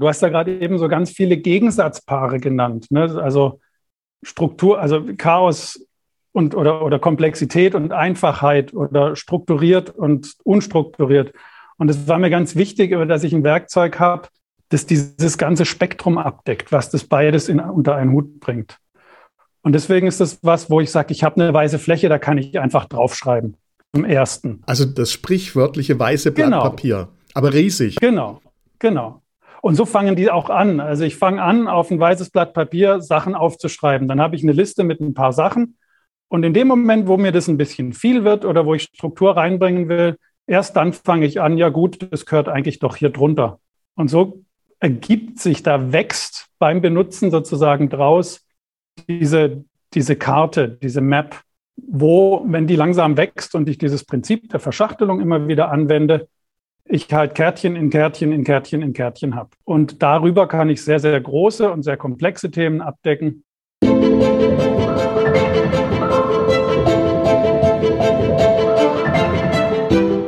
Du hast ja gerade eben so ganz viele Gegensatzpaare genannt. Ne? Also Struktur, also Chaos und oder, oder Komplexität und Einfachheit oder strukturiert und unstrukturiert. Und es war mir ganz wichtig, dass ich ein Werkzeug habe, das dieses ganze Spektrum abdeckt, was das beides in, unter einen Hut bringt. Und deswegen ist das was, wo ich sage, ich habe eine weiße Fläche, da kann ich einfach draufschreiben. Zum ersten. Also das sprichwörtliche weiße Blatt genau. Papier. Aber riesig. Genau, genau. Und so fangen die auch an. Also ich fange an, auf ein weißes Blatt Papier Sachen aufzuschreiben. Dann habe ich eine Liste mit ein paar Sachen. Und in dem Moment, wo mir das ein bisschen viel wird oder wo ich Struktur reinbringen will, erst dann fange ich an, ja gut, das gehört eigentlich doch hier drunter. Und so ergibt sich, da wächst beim Benutzen sozusagen draus diese, diese Karte, diese Map, wo, wenn die langsam wächst und ich dieses Prinzip der Verschachtelung immer wieder anwende, ich halt Kärtchen in Kärtchen in Kärtchen in Kärtchen habe. Und darüber kann ich sehr, sehr große und sehr komplexe Themen abdecken.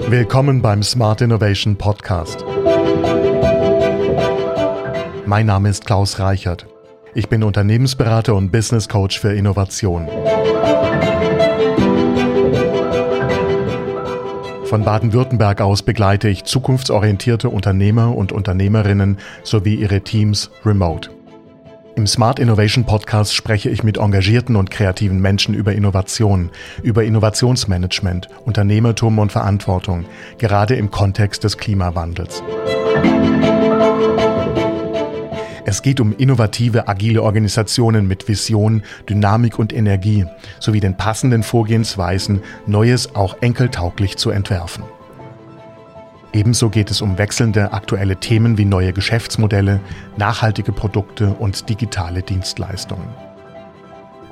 Willkommen beim Smart Innovation Podcast. Mein Name ist Klaus Reichert. Ich bin Unternehmensberater und Business Coach für Innovation. Von Baden-Württemberg aus begleite ich zukunftsorientierte Unternehmer und Unternehmerinnen sowie ihre Teams remote. Im Smart Innovation Podcast spreche ich mit engagierten und kreativen Menschen über Innovation, über Innovationsmanagement, Unternehmertum und Verantwortung, gerade im Kontext des Klimawandels. Es geht um innovative, agile Organisationen mit Vision, Dynamik und Energie sowie den passenden Vorgehensweisen, Neues auch enkeltauglich zu entwerfen. Ebenso geht es um wechselnde aktuelle Themen wie neue Geschäftsmodelle, nachhaltige Produkte und digitale Dienstleistungen.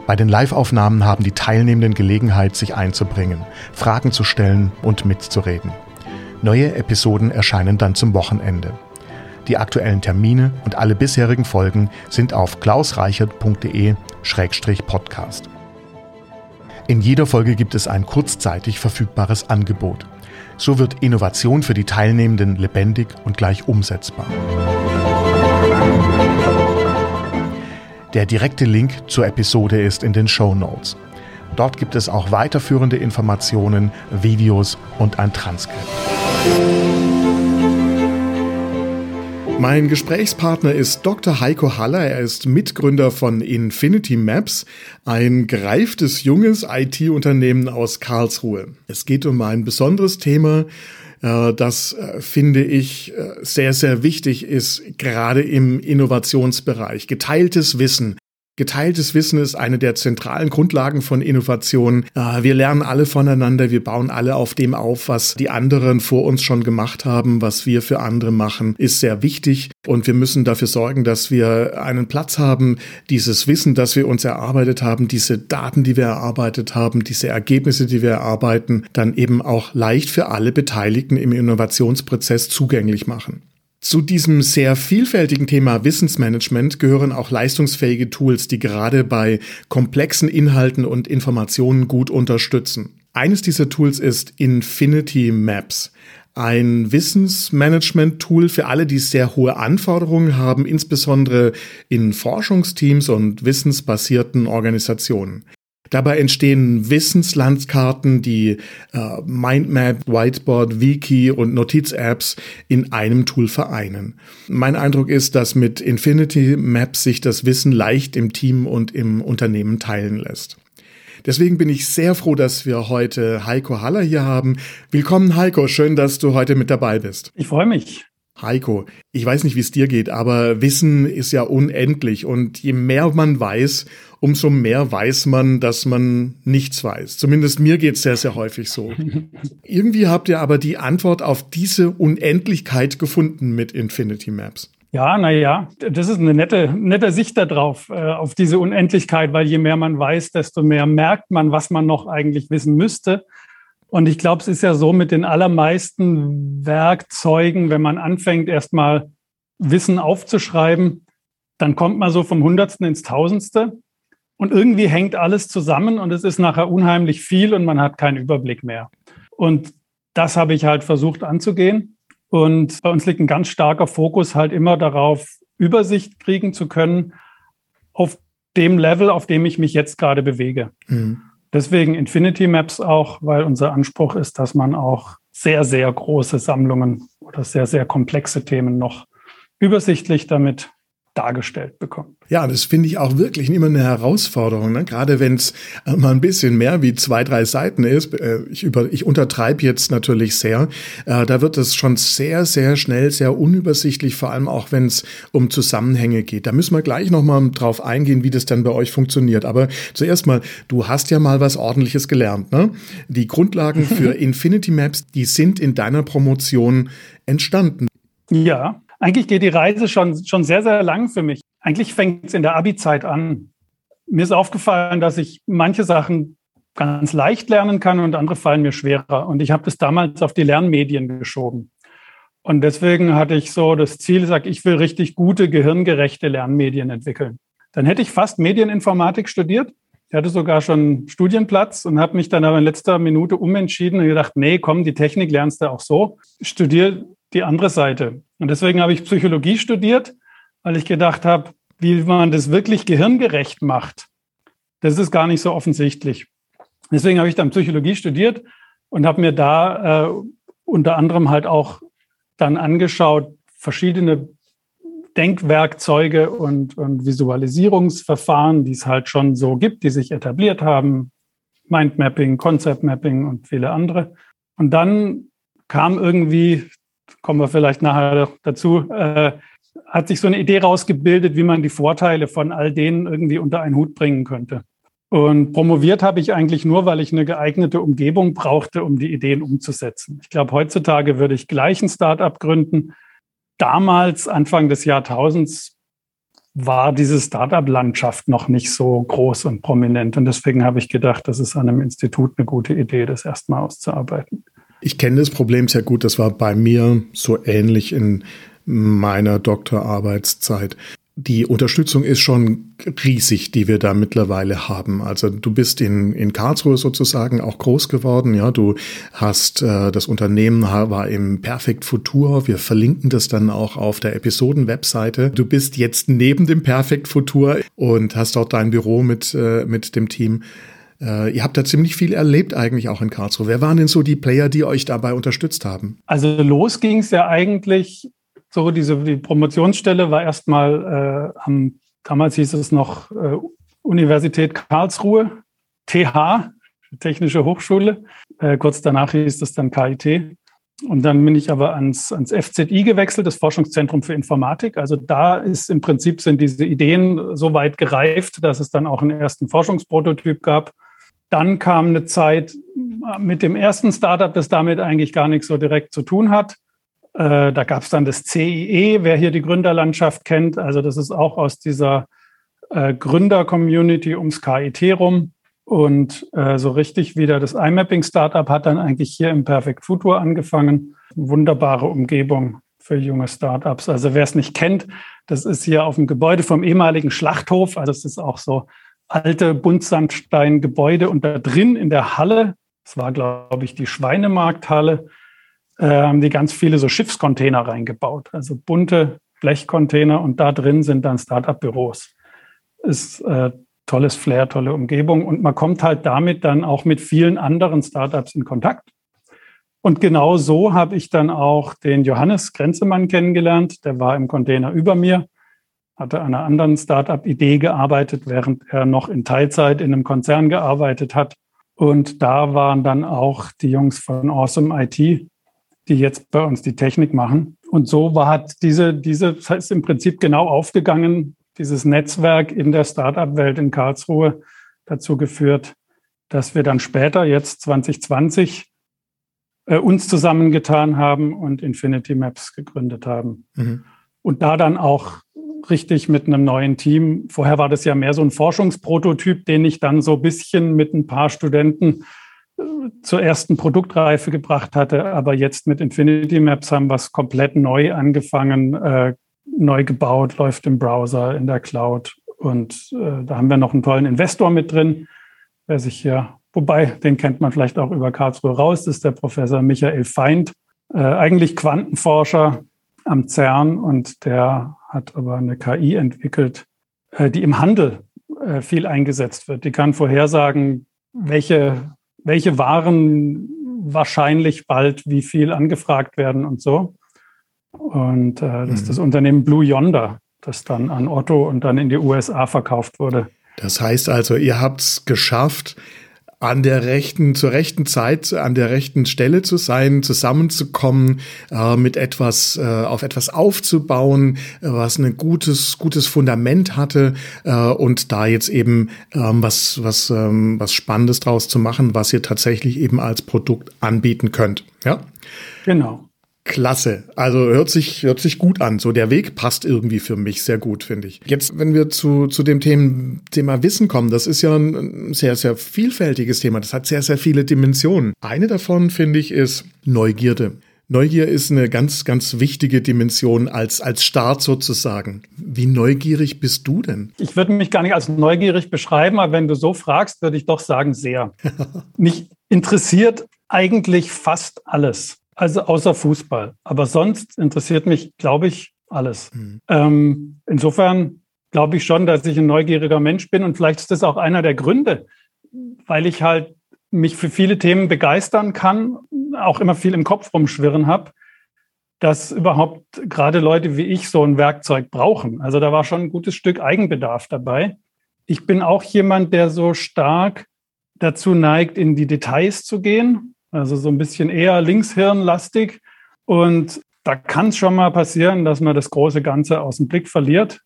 Bei den Live-Aufnahmen haben die Teilnehmenden Gelegenheit, sich einzubringen, Fragen zu stellen und mitzureden. Neue Episoden erscheinen dann zum Wochenende. Die aktuellen Termine und alle bisherigen Folgen sind auf klausreichert.de-podcast. In jeder Folge gibt es ein kurzzeitig verfügbares Angebot. So wird Innovation für die Teilnehmenden lebendig und gleich umsetzbar. Der direkte Link zur Episode ist in den Show Notes. Dort gibt es auch weiterführende Informationen, Videos und ein Transkript. Mein Gesprächspartner ist Dr. Heiko Haller. Er ist Mitgründer von Infinity Maps, ein gereiftes junges IT-Unternehmen aus Karlsruhe. Es geht um ein besonderes Thema, äh, das äh, finde ich äh, sehr, sehr wichtig ist, gerade im Innovationsbereich. Geteiltes Wissen. Geteiltes Wissen ist eine der zentralen Grundlagen von Innovation. Äh, wir lernen alle voneinander, wir bauen alle auf dem auf, was die anderen vor uns schon gemacht haben, was wir für andere machen, ist sehr wichtig. Und wir müssen dafür sorgen, dass wir einen Platz haben, dieses Wissen, das wir uns erarbeitet haben, diese Daten, die wir erarbeitet haben, diese Ergebnisse, die wir erarbeiten, dann eben auch leicht für alle Beteiligten im Innovationsprozess zugänglich machen. Zu diesem sehr vielfältigen Thema Wissensmanagement gehören auch leistungsfähige Tools, die gerade bei komplexen Inhalten und Informationen gut unterstützen. Eines dieser Tools ist Infinity Maps, ein Wissensmanagement-Tool für alle, die sehr hohe Anforderungen haben, insbesondere in Forschungsteams und wissensbasierten Organisationen. Dabei entstehen Wissenslandkarten, die äh, Mindmap, Whiteboard, Wiki und Notiz-Apps in einem Tool vereinen. Mein Eindruck ist, dass mit Infinity Maps sich das Wissen leicht im Team und im Unternehmen teilen lässt. Deswegen bin ich sehr froh, dass wir heute Heiko Haller hier haben. Willkommen, Heiko. Schön, dass du heute mit dabei bist. Ich freue mich. Heiko, ich weiß nicht, wie es dir geht, aber Wissen ist ja unendlich und je mehr man weiß, umso mehr weiß man, dass man nichts weiß. Zumindest mir geht es sehr, sehr häufig so. Irgendwie habt ihr aber die Antwort auf diese Unendlichkeit gefunden mit Infinity Maps. Ja, naja, das ist eine nette, nette Sicht darauf, äh, auf diese Unendlichkeit, weil je mehr man weiß, desto mehr merkt man, was man noch eigentlich wissen müsste. Und ich glaube, es ist ja so mit den allermeisten Werkzeugen, wenn man anfängt, erstmal Wissen aufzuschreiben, dann kommt man so vom Hundertsten ins Tausendste. Und irgendwie hängt alles zusammen und es ist nachher unheimlich viel und man hat keinen Überblick mehr. Und das habe ich halt versucht anzugehen. Und bei uns liegt ein ganz starker Fokus halt immer darauf, Übersicht kriegen zu können auf dem Level, auf dem ich mich jetzt gerade bewege. Mhm. Deswegen Infinity Maps auch, weil unser Anspruch ist, dass man auch sehr, sehr große Sammlungen oder sehr, sehr komplexe Themen noch übersichtlich damit dargestellt bekommt. Ja, das finde ich auch wirklich immer eine Herausforderung, ne? gerade wenn es äh, mal ein bisschen mehr wie zwei, drei Seiten ist. Äh, ich, über, ich untertreibe jetzt natürlich sehr. Äh, da wird es schon sehr, sehr schnell, sehr unübersichtlich, vor allem auch wenn es um Zusammenhänge geht. Da müssen wir gleich nochmal drauf eingehen, wie das dann bei euch funktioniert. Aber zuerst mal, du hast ja mal was Ordentliches gelernt. Ne? Die Grundlagen für Infinity Maps, die sind in deiner Promotion entstanden. Ja, eigentlich geht die Reise schon, schon sehr, sehr lang für mich. Eigentlich fängt es in der Abi-Zeit an. Mir ist aufgefallen, dass ich manche Sachen ganz leicht lernen kann und andere fallen mir schwerer. Und ich habe das damals auf die Lernmedien geschoben. Und deswegen hatte ich so das Ziel, sag ich will richtig gute, gehirngerechte Lernmedien entwickeln. Dann hätte ich fast Medieninformatik studiert. Ich hatte sogar schon Studienplatz und habe mich dann aber in letzter Minute umentschieden und gedacht, nee, komm, die Technik lernst du auch so. Studier die andere Seite. Und deswegen habe ich Psychologie studiert, weil ich gedacht habe, wie man das wirklich gehirngerecht macht, das ist gar nicht so offensichtlich. Deswegen habe ich dann Psychologie studiert und habe mir da äh, unter anderem halt auch dann angeschaut, verschiedene Denkwerkzeuge und, und Visualisierungsverfahren, die es halt schon so gibt, die sich etabliert haben. Mindmapping, Concept Mapping und viele andere. Und dann kam irgendwie kommen wir vielleicht nachher dazu, äh, hat sich so eine Idee rausgebildet, wie man die Vorteile von all denen irgendwie unter einen Hut bringen könnte. Und promoviert habe ich eigentlich nur, weil ich eine geeignete Umgebung brauchte, um die Ideen umzusetzen. Ich glaube, heutzutage würde ich gleich ein Startup gründen. Damals, Anfang des Jahrtausends, war diese Startup-Landschaft noch nicht so groß und prominent. Und deswegen habe ich gedacht, das ist an einem Institut eine gute Idee, das erstmal auszuarbeiten. Ich kenne das Problem sehr gut. Das war bei mir so ähnlich in meiner Doktorarbeitszeit. Die Unterstützung ist schon riesig, die wir da mittlerweile haben. Also du bist in, in Karlsruhe sozusagen auch groß geworden. Ja, du hast äh, das Unternehmen war im Perfect Futur. Wir verlinken das dann auch auf der Episoden-Webseite. Du bist jetzt neben dem Perfect Futur und hast dort dein Büro mit, äh, mit dem Team. Äh, ihr habt da ziemlich viel erlebt eigentlich auch in Karlsruhe. Wer waren denn so die Player, die euch dabei unterstützt haben? Also los ging es ja eigentlich so, diese die Promotionsstelle war erstmal äh, am, damals hieß es noch äh, Universität Karlsruhe, TH, Technische Hochschule. Äh, kurz danach hieß es dann KIT. Und dann bin ich aber ans, ans FZI gewechselt, das Forschungszentrum für Informatik. Also da ist im Prinzip sind diese Ideen so weit gereift, dass es dann auch einen ersten Forschungsprototyp gab. Dann kam eine Zeit mit dem ersten Startup, das damit eigentlich gar nichts so direkt zu tun hat. Äh, da gab es dann das CIE, wer hier die Gründerlandschaft kennt. Also das ist auch aus dieser äh, Gründer-Community ums KIT rum. Und äh, so richtig wieder das iMapping-Startup hat dann eigentlich hier im Perfect Futur angefangen. Wunderbare Umgebung für junge Startups. Also wer es nicht kennt, das ist hier auf dem Gebäude vom ehemaligen Schlachthof. Also es ist auch so alte Buntsandstein-Gebäude und da drin in der Halle, das war, glaube ich, die Schweinemarkthalle, äh, haben die ganz viele so Schiffscontainer reingebaut. Also bunte Blechcontainer und da drin sind dann Startup-Büros. Ist äh, tolles Flair, tolle Umgebung und man kommt halt damit dann auch mit vielen anderen Startups in Kontakt. Und genau so habe ich dann auch den Johannes Grenzemann kennengelernt. Der war im Container über mir hatte an einer anderen Startup-Idee gearbeitet, während er noch in Teilzeit in einem Konzern gearbeitet hat. Und da waren dann auch die Jungs von Awesome IT, die jetzt bei uns die Technik machen. Und so war hat diese, diese das ist im Prinzip genau aufgegangen, dieses Netzwerk in der Startup-Welt in Karlsruhe dazu geführt, dass wir dann später, jetzt 2020, äh, uns zusammengetan haben und Infinity Maps gegründet haben. Mhm. Und da dann auch richtig mit einem neuen Team. Vorher war das ja mehr so ein Forschungsprototyp, den ich dann so ein bisschen mit ein paar Studenten äh, zur ersten Produktreife gebracht hatte. Aber jetzt mit Infinity Maps haben wir es komplett neu angefangen, äh, neu gebaut, läuft im Browser, in der Cloud. Und äh, da haben wir noch einen tollen Investor mit drin, der sich hier, wobei, den kennt man vielleicht auch über Karlsruhe raus, das ist der Professor Michael Feind. äh, eigentlich Quantenforscher am CERN und der hat aber eine KI entwickelt, äh, die im Handel äh, viel eingesetzt wird. Die kann vorhersagen, welche, welche Waren wahrscheinlich bald wie viel angefragt werden und so. Und äh, das mhm. ist das Unternehmen Blue Yonder, das dann an Otto und dann in die USA verkauft wurde. Das heißt also, ihr habt es geschafft, an der rechten, zur rechten Zeit, an der rechten Stelle zu sein, zusammenzukommen, äh, mit etwas, äh, auf etwas aufzubauen, äh, was ein gutes, gutes Fundament hatte äh, und da jetzt eben ähm, was, was, ähm, was Spannendes draus zu machen, was ihr tatsächlich eben als Produkt anbieten könnt. Ja? Genau. Klasse. Also hört sich, hört sich gut an. So der Weg passt irgendwie für mich sehr gut, finde ich. Jetzt, wenn wir zu, zu dem Thema, Thema Wissen kommen, das ist ja ein sehr, sehr vielfältiges Thema. Das hat sehr, sehr viele Dimensionen. Eine davon, finde ich, ist Neugierde. Neugier ist eine ganz, ganz wichtige Dimension als, als Start sozusagen. Wie neugierig bist du denn? Ich würde mich gar nicht als neugierig beschreiben, aber wenn du so fragst, würde ich doch sagen, sehr. mich interessiert eigentlich fast alles. Also außer Fußball. Aber sonst interessiert mich, glaube ich, alles. Mhm. Ähm, insofern glaube ich schon, dass ich ein neugieriger Mensch bin und vielleicht ist das auch einer der Gründe, weil ich halt mich für viele Themen begeistern kann, auch immer viel im Kopf rumschwirren habe, dass überhaupt gerade Leute wie ich so ein Werkzeug brauchen. Also da war schon ein gutes Stück Eigenbedarf dabei. Ich bin auch jemand, der so stark dazu neigt, in die Details zu gehen also so ein bisschen eher linkshirnlastig. Und da kann es schon mal passieren, dass man das große Ganze aus dem Blick verliert.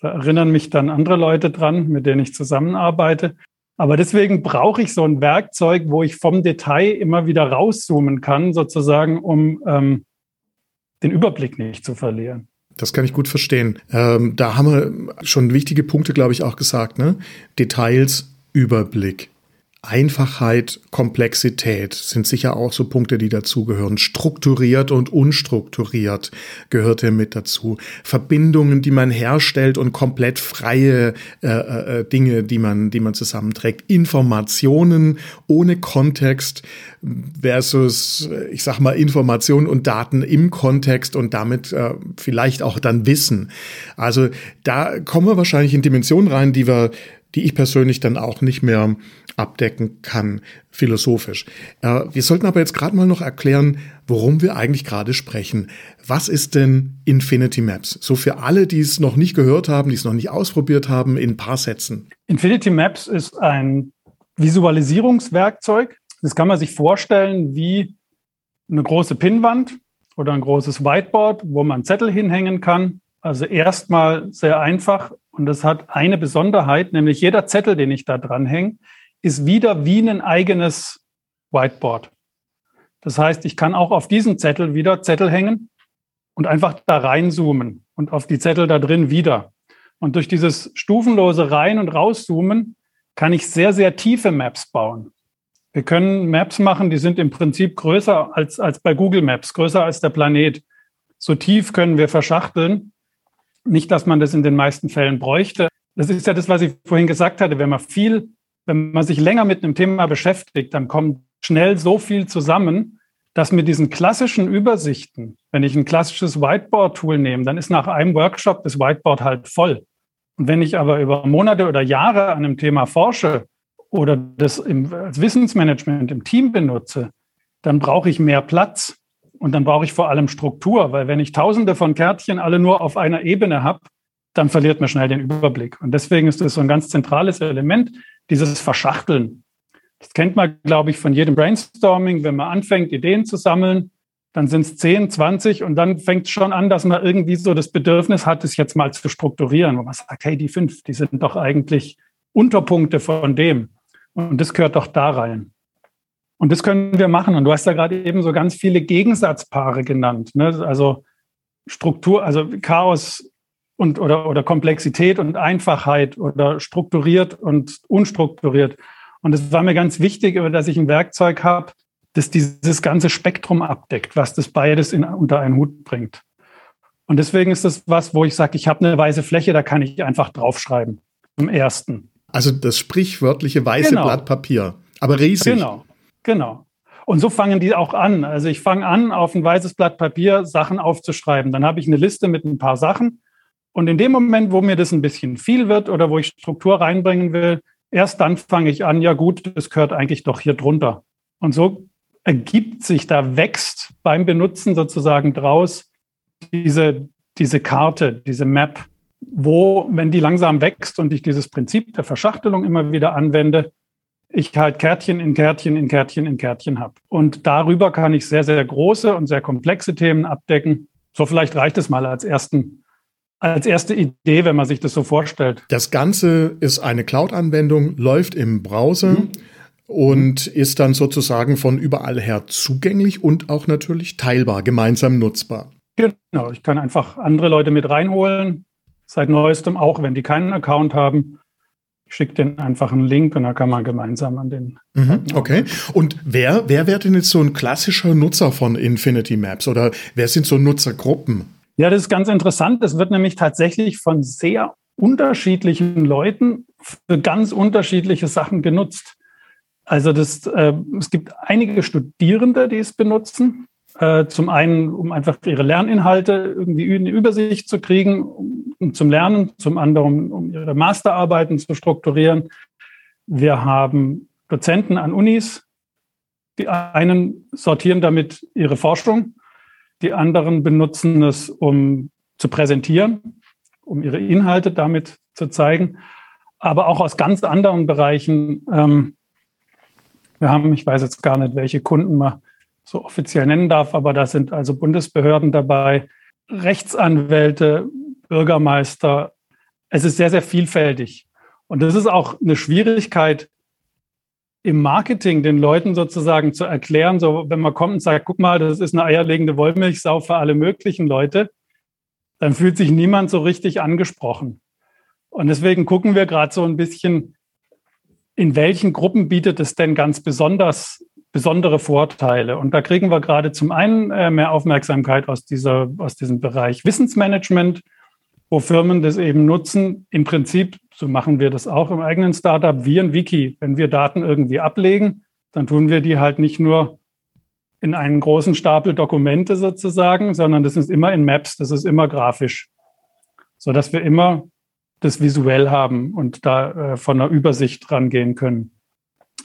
Da erinnern mich dann andere Leute dran, mit denen ich zusammenarbeite. Aber deswegen brauche ich so ein Werkzeug, wo ich vom Detail immer wieder rauszoomen kann, sozusagen, um ähm, den Überblick nicht zu verlieren. Das kann ich gut verstehen. Ähm, da haben wir schon wichtige Punkte, glaube ich, auch gesagt. Ne? Details, Überblick. Einfachheit, Komplexität sind sicher auch so Punkte, die dazugehören. Strukturiert und unstrukturiert gehört hier mit dazu. Verbindungen, die man herstellt und komplett freie äh, äh, Dinge, die man, die man zusammenträgt. Informationen ohne Kontext versus, ich sag mal, Informationen und Daten im Kontext und damit äh, vielleicht auch dann Wissen. Also da kommen wir wahrscheinlich in Dimensionen rein, die wir die ich persönlich dann auch nicht mehr abdecken kann, philosophisch. Äh, wir sollten aber jetzt gerade mal noch erklären, worum wir eigentlich gerade sprechen. Was ist denn Infinity Maps? So für alle, die es noch nicht gehört haben, die es noch nicht ausprobiert haben, in ein paar Sätzen. Infinity Maps ist ein Visualisierungswerkzeug. Das kann man sich vorstellen wie eine große Pinnwand oder ein großes Whiteboard, wo man Zettel hinhängen kann. Also erstmal sehr einfach und das hat eine Besonderheit, nämlich jeder Zettel, den ich da dranhänge, ist wieder wie ein eigenes Whiteboard. Das heißt, ich kann auch auf diesen Zettel wieder Zettel hängen und einfach da reinzoomen und auf die Zettel da drin wieder. Und durch dieses stufenlose Rein- und Rauszoomen kann ich sehr, sehr tiefe Maps bauen. Wir können Maps machen, die sind im Prinzip größer als, als bei Google Maps, größer als der Planet. So tief können wir verschachteln. Nicht, dass man das in den meisten Fällen bräuchte. Das ist ja das, was ich vorhin gesagt hatte. Wenn man viel, wenn man sich länger mit einem Thema beschäftigt, dann kommt schnell so viel zusammen, dass mit diesen klassischen Übersichten, wenn ich ein klassisches Whiteboard-Tool nehme, dann ist nach einem Workshop das Whiteboard halt voll. Und wenn ich aber über Monate oder Jahre an einem Thema forsche oder das im, als Wissensmanagement im Team benutze, dann brauche ich mehr Platz. Und dann brauche ich vor allem Struktur, weil wenn ich tausende von Kärtchen alle nur auf einer Ebene habe, dann verliert man schnell den Überblick. Und deswegen ist das so ein ganz zentrales Element, dieses Verschachteln. Das kennt man, glaube ich, von jedem Brainstorming. Wenn man anfängt, Ideen zu sammeln, dann sind es 10, 20 und dann fängt es schon an, dass man irgendwie so das Bedürfnis hat, es jetzt mal zu strukturieren, wo man sagt, hey, die fünf, die sind doch eigentlich Unterpunkte von dem. Und das gehört doch da rein. Und das können wir machen. Und du hast ja gerade eben so ganz viele Gegensatzpaare genannt. Ne? Also Struktur, also Chaos und oder, oder Komplexität und Einfachheit oder strukturiert und unstrukturiert. Und es war mir ganz wichtig, dass ich ein Werkzeug habe, das dieses ganze Spektrum abdeckt, was das beides in, unter einen Hut bringt. Und deswegen ist das was, wo ich sage, ich habe eine weiße Fläche, da kann ich einfach draufschreiben. Im ersten. Also das sprichwörtliche weiße genau. Blatt Papier. Aber riesig. Genau. Genau. Und so fangen die auch an. Also ich fange an, auf ein weißes Blatt Papier Sachen aufzuschreiben. Dann habe ich eine Liste mit ein paar Sachen. Und in dem Moment, wo mir das ein bisschen viel wird oder wo ich Struktur reinbringen will, erst dann fange ich an, ja gut, das gehört eigentlich doch hier drunter. Und so ergibt sich, da wächst beim Benutzen sozusagen draus diese, diese Karte, diese Map, wo, wenn die langsam wächst und ich dieses Prinzip der Verschachtelung immer wieder anwende, ich halt Kärtchen in Kärtchen in Kärtchen in Kärtchen habe. Und darüber kann ich sehr, sehr große und sehr komplexe Themen abdecken. So vielleicht reicht es mal als ersten als erste Idee, wenn man sich das so vorstellt. Das Ganze ist eine Cloud-Anwendung, läuft im Browser. Mhm und ist dann sozusagen von überall her zugänglich und auch natürlich teilbar, gemeinsam nutzbar. Genau, ich kann einfach andere Leute mit reinholen, seit neuestem auch, wenn die keinen Account haben. Ich schicke denen einfach einen Link und dann kann man gemeinsam an den. Mhm, okay. Und wer, wer wäre denn jetzt so ein klassischer Nutzer von Infinity Maps oder wer sind so Nutzergruppen? Ja, das ist ganz interessant. Es wird nämlich tatsächlich von sehr unterschiedlichen Leuten für ganz unterschiedliche Sachen genutzt. Also das, äh, es gibt einige Studierende, die es benutzen. Äh, zum einen, um einfach ihre Lerninhalte irgendwie eine Übersicht zu kriegen, um, zum Lernen, zum anderen, um ihre Masterarbeiten zu strukturieren. Wir haben Dozenten an Unis. Die einen sortieren damit ihre Forschung, die anderen benutzen es, um zu präsentieren, um ihre Inhalte damit zu zeigen. Aber auch aus ganz anderen Bereichen. Ähm, wir haben, ich weiß jetzt gar nicht, welche Kunden man so offiziell nennen darf, aber da sind also Bundesbehörden dabei, Rechtsanwälte, Bürgermeister. Es ist sehr, sehr vielfältig. Und das ist auch eine Schwierigkeit im Marketing, den Leuten sozusagen zu erklären, so wenn man kommt und sagt, guck mal, das ist eine eierlegende Wollmilchsau für alle möglichen Leute, dann fühlt sich niemand so richtig angesprochen. Und deswegen gucken wir gerade so ein bisschen, in welchen Gruppen bietet es denn ganz besonders besondere Vorteile? Und da kriegen wir gerade zum einen äh, mehr Aufmerksamkeit aus, dieser, aus diesem Bereich Wissensmanagement, wo Firmen das eben nutzen. Im Prinzip, so machen wir das auch im eigenen Startup, wie ein Wiki. Wenn wir Daten irgendwie ablegen, dann tun wir die halt nicht nur in einen großen Stapel Dokumente sozusagen, sondern das ist immer in Maps, das ist immer grafisch, so dass wir immer das visuell haben und da äh, von einer Übersicht rangehen können.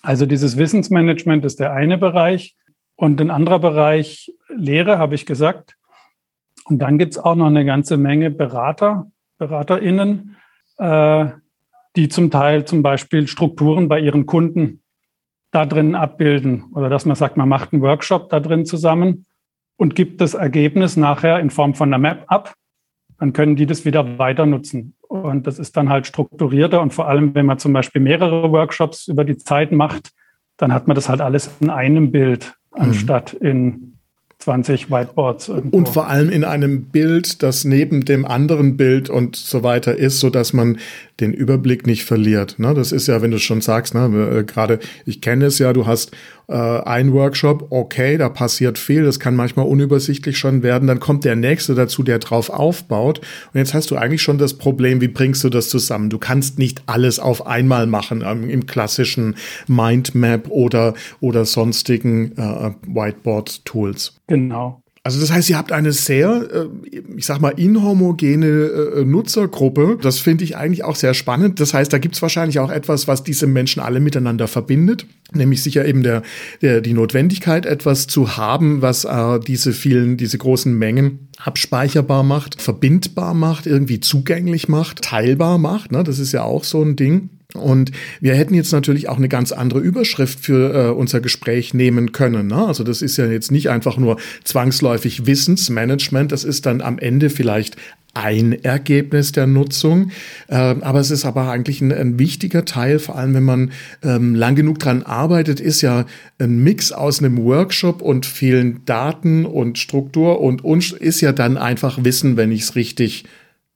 Also dieses Wissensmanagement ist der eine Bereich. Und ein anderer Bereich Lehre, habe ich gesagt. Und dann gibt es auch noch eine ganze Menge Berater, BeraterInnen, äh, die zum Teil zum Beispiel Strukturen bei ihren Kunden da drin abbilden. Oder dass man sagt, man macht einen Workshop da drin zusammen und gibt das Ergebnis nachher in Form von einer Map ab dann können die das wieder weiter nutzen. Und das ist dann halt strukturierter und vor allem, wenn man zum Beispiel mehrere Workshops über die Zeit macht, dann hat man das halt alles in einem Bild, mhm. anstatt in 20 Whiteboards. Irgendwo. Und vor allem in einem Bild, das neben dem anderen Bild und so weiter ist, so dass man den Überblick nicht verliert. Ne? Das ist ja, wenn du schon sagst, ne, äh, gerade, ich kenne es ja, du hast äh, einen Workshop, okay, da passiert viel, das kann manchmal unübersichtlich schon werden, dann kommt der nächste dazu, der drauf aufbaut. Und jetzt hast du eigentlich schon das Problem, wie bringst du das zusammen? Du kannst nicht alles auf einmal machen ähm, im klassischen Mindmap oder, oder sonstigen äh, Whiteboard-Tools. Genau. Also das heißt, ihr habt eine sehr, äh, ich sag mal, inhomogene äh, Nutzergruppe. Das finde ich eigentlich auch sehr spannend. Das heißt, da gibt es wahrscheinlich auch etwas, was diese Menschen alle miteinander verbindet. Nämlich sicher eben der, der die Notwendigkeit, etwas zu haben, was äh, diese vielen, diese großen Mengen abspeicherbar macht, verbindbar macht, irgendwie zugänglich macht, teilbar macht. Ne? Das ist ja auch so ein Ding. Und wir hätten jetzt natürlich auch eine ganz andere Überschrift für äh, unser Gespräch nehmen können. Ne? Also das ist ja jetzt nicht einfach nur zwangsläufig Wissensmanagement, das ist dann am Ende vielleicht ein Ergebnis der Nutzung. Ähm, aber es ist aber eigentlich ein, ein, wichtiger Teil, vor allem wenn man ähm, lang genug dran arbeitet, ist ja ein Mix aus einem Workshop und vielen Daten und Struktur und, und ist ja dann einfach Wissen, wenn ich es richtig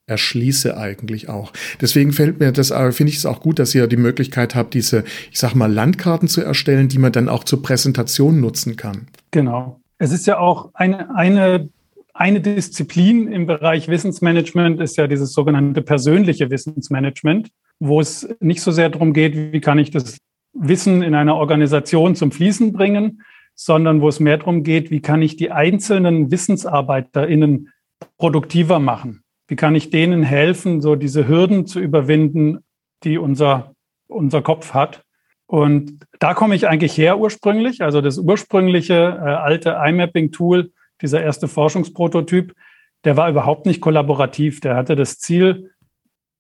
erschließe eigentlich auch. Deswegen fällt mir das, finde ich es auch gut, dass ihr die Möglichkeit habt, diese, ich sag mal, Landkarten zu erstellen, die man dann auch zur Präsentation nutzen kann. Genau. Es ist ja auch eine, eine, eine Disziplin im Bereich Wissensmanagement ist ja dieses sogenannte persönliche Wissensmanagement, wo es nicht so sehr darum geht, wie kann ich das Wissen in einer Organisation zum Fließen bringen, sondern wo es mehr darum geht, wie kann ich die einzelnen WissensarbeiterInnen produktiver machen? Wie kann ich denen helfen, so diese Hürden zu überwinden, die unser, unser Kopf hat? Und da komme ich eigentlich her ursprünglich. Also das ursprüngliche äh, alte iMapping-Tool, dieser erste Forschungsprototyp, der war überhaupt nicht kollaborativ. Der hatte das Ziel,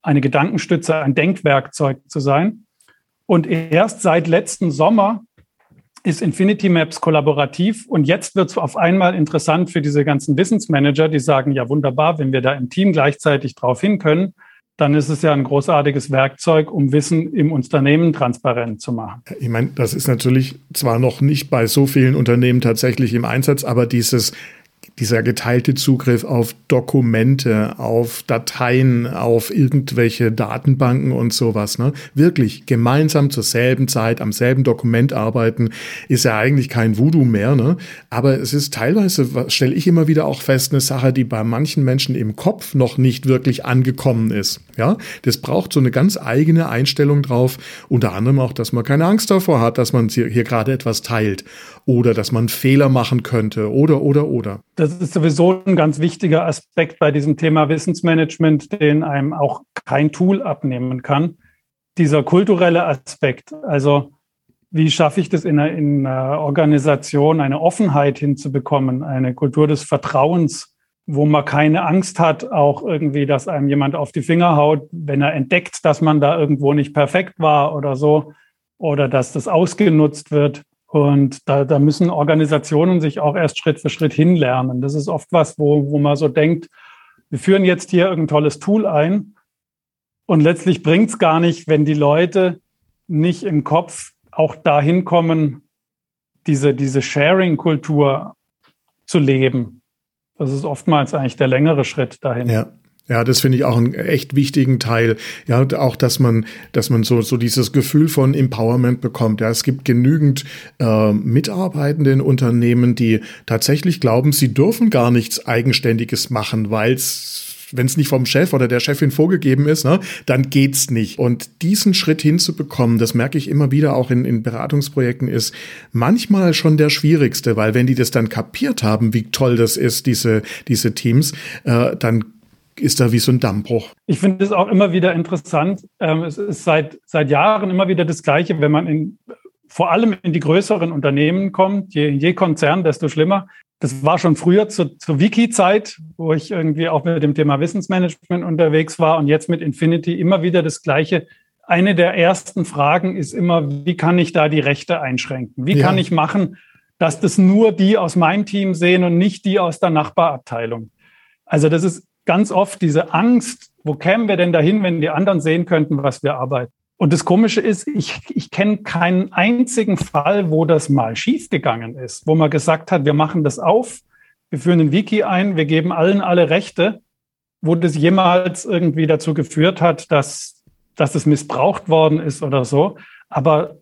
eine Gedankenstütze, ein Denkwerkzeug zu sein. Und erst seit letzten Sommer ist Infinity Maps kollaborativ und jetzt wird es auf einmal interessant für diese ganzen Wissensmanager, die sagen, ja wunderbar, wenn wir da im Team gleichzeitig drauf hin können, dann ist es ja ein großartiges Werkzeug, um Wissen im Unternehmen transparent zu machen. Ich meine, das ist natürlich zwar noch nicht bei so vielen Unternehmen tatsächlich im Einsatz, aber dieses dieser geteilte Zugriff auf Dokumente, auf Dateien, auf irgendwelche Datenbanken und sowas, ne? Wirklich gemeinsam zur selben Zeit am selben Dokument arbeiten, ist ja eigentlich kein Voodoo mehr, ne? Aber es ist teilweise, stelle ich immer wieder auch fest, eine Sache, die bei manchen Menschen im Kopf noch nicht wirklich angekommen ist. Ja, das braucht so eine ganz eigene Einstellung drauf. Unter anderem auch, dass man keine Angst davor hat, dass man hier gerade etwas teilt oder dass man Fehler machen könnte oder, oder, oder. Das ist sowieso ein ganz wichtiger Aspekt bei diesem Thema Wissensmanagement, den einem auch kein Tool abnehmen kann. Dieser kulturelle Aspekt, also wie schaffe ich das in einer, in einer Organisation, eine Offenheit hinzubekommen, eine Kultur des Vertrauens, wo man keine Angst hat, auch irgendwie, dass einem jemand auf die Finger haut, wenn er entdeckt, dass man da irgendwo nicht perfekt war oder so, oder dass das ausgenutzt wird. Und da, da müssen Organisationen sich auch erst Schritt für Schritt hinlernen. Das ist oft was, wo, wo man so denkt, wir führen jetzt hier irgendein tolles Tool ein und letztlich bringt es gar nicht, wenn die Leute nicht im Kopf auch dahin kommen, diese, diese Sharing-Kultur zu leben. Das ist oftmals eigentlich der längere Schritt dahin. Ja. Ja, das finde ich auch einen echt wichtigen Teil. Ja, auch, dass man, dass man so, so dieses Gefühl von Empowerment bekommt. Ja, es gibt genügend äh, Mitarbeitende in Unternehmen, die tatsächlich glauben, sie dürfen gar nichts Eigenständiges machen, weil wenn es nicht vom Chef oder der Chefin vorgegeben ist, ne, dann geht's nicht. Und diesen Schritt hinzubekommen, das merke ich immer wieder auch in, in Beratungsprojekten, ist manchmal schon der schwierigste, weil wenn die das dann kapiert haben, wie toll das ist, diese, diese Teams, äh, dann ist da wie so ein Dammbruch. Ich finde es auch immer wieder interessant. Ähm, es ist seit, seit Jahren immer wieder das Gleiche, wenn man in, vor allem in die größeren Unternehmen kommt. Je, je Konzern, desto schlimmer. Das war schon früher zu, zur Wiki-Zeit, wo ich irgendwie auch mit dem Thema Wissensmanagement unterwegs war und jetzt mit Infinity immer wieder das Gleiche. Eine der ersten Fragen ist immer, wie kann ich da die Rechte einschränken? Wie ja. kann ich machen, dass das nur die aus meinem Team sehen und nicht die aus der Nachbarabteilung? Also das ist ganz oft diese Angst, wo kämen wir denn dahin, wenn die anderen sehen könnten, was wir arbeiten? Und das Komische ist, ich, ich kenne keinen einzigen Fall, wo das mal schiefgegangen ist, wo man gesagt hat, wir machen das auf, wir führen ein Wiki ein, wir geben allen alle Rechte, wo das jemals irgendwie dazu geführt hat, dass, dass es missbraucht worden ist oder so. Aber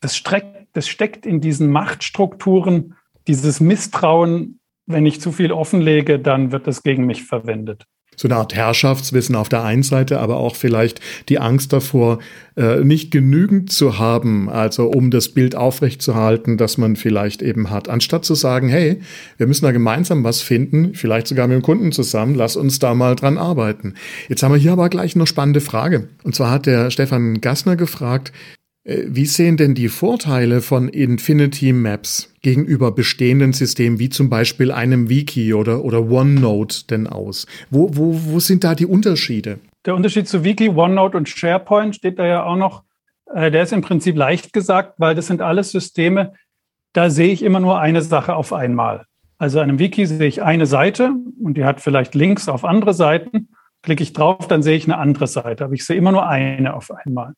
das, streckt, das steckt in diesen Machtstrukturen, dieses Misstrauen wenn ich zu viel offenlege, dann wird das gegen mich verwendet. So eine Art Herrschaftswissen auf der einen Seite, aber auch vielleicht die Angst davor, äh, nicht genügend zu haben, also um das Bild aufrechtzuerhalten, das man vielleicht eben hat. Anstatt zu sagen, hey, wir müssen da gemeinsam was finden, vielleicht sogar mit dem Kunden zusammen, lass uns da mal dran arbeiten. Jetzt haben wir hier aber gleich noch spannende Frage. Und zwar hat der Stefan Gassner gefragt, wie sehen denn die Vorteile von Infinity Maps gegenüber bestehenden Systemen wie zum Beispiel einem Wiki oder, oder OneNote denn aus? Wo, wo, wo sind da die Unterschiede? Der Unterschied zu Wiki, OneNote und SharePoint steht da ja auch noch. Äh, der ist im Prinzip leicht gesagt, weil das sind alles Systeme, da sehe ich immer nur eine Sache auf einmal. Also einem Wiki sehe ich eine Seite und die hat vielleicht Links auf andere Seiten. Klicke ich drauf, dann sehe ich eine andere Seite, aber ich sehe immer nur eine auf einmal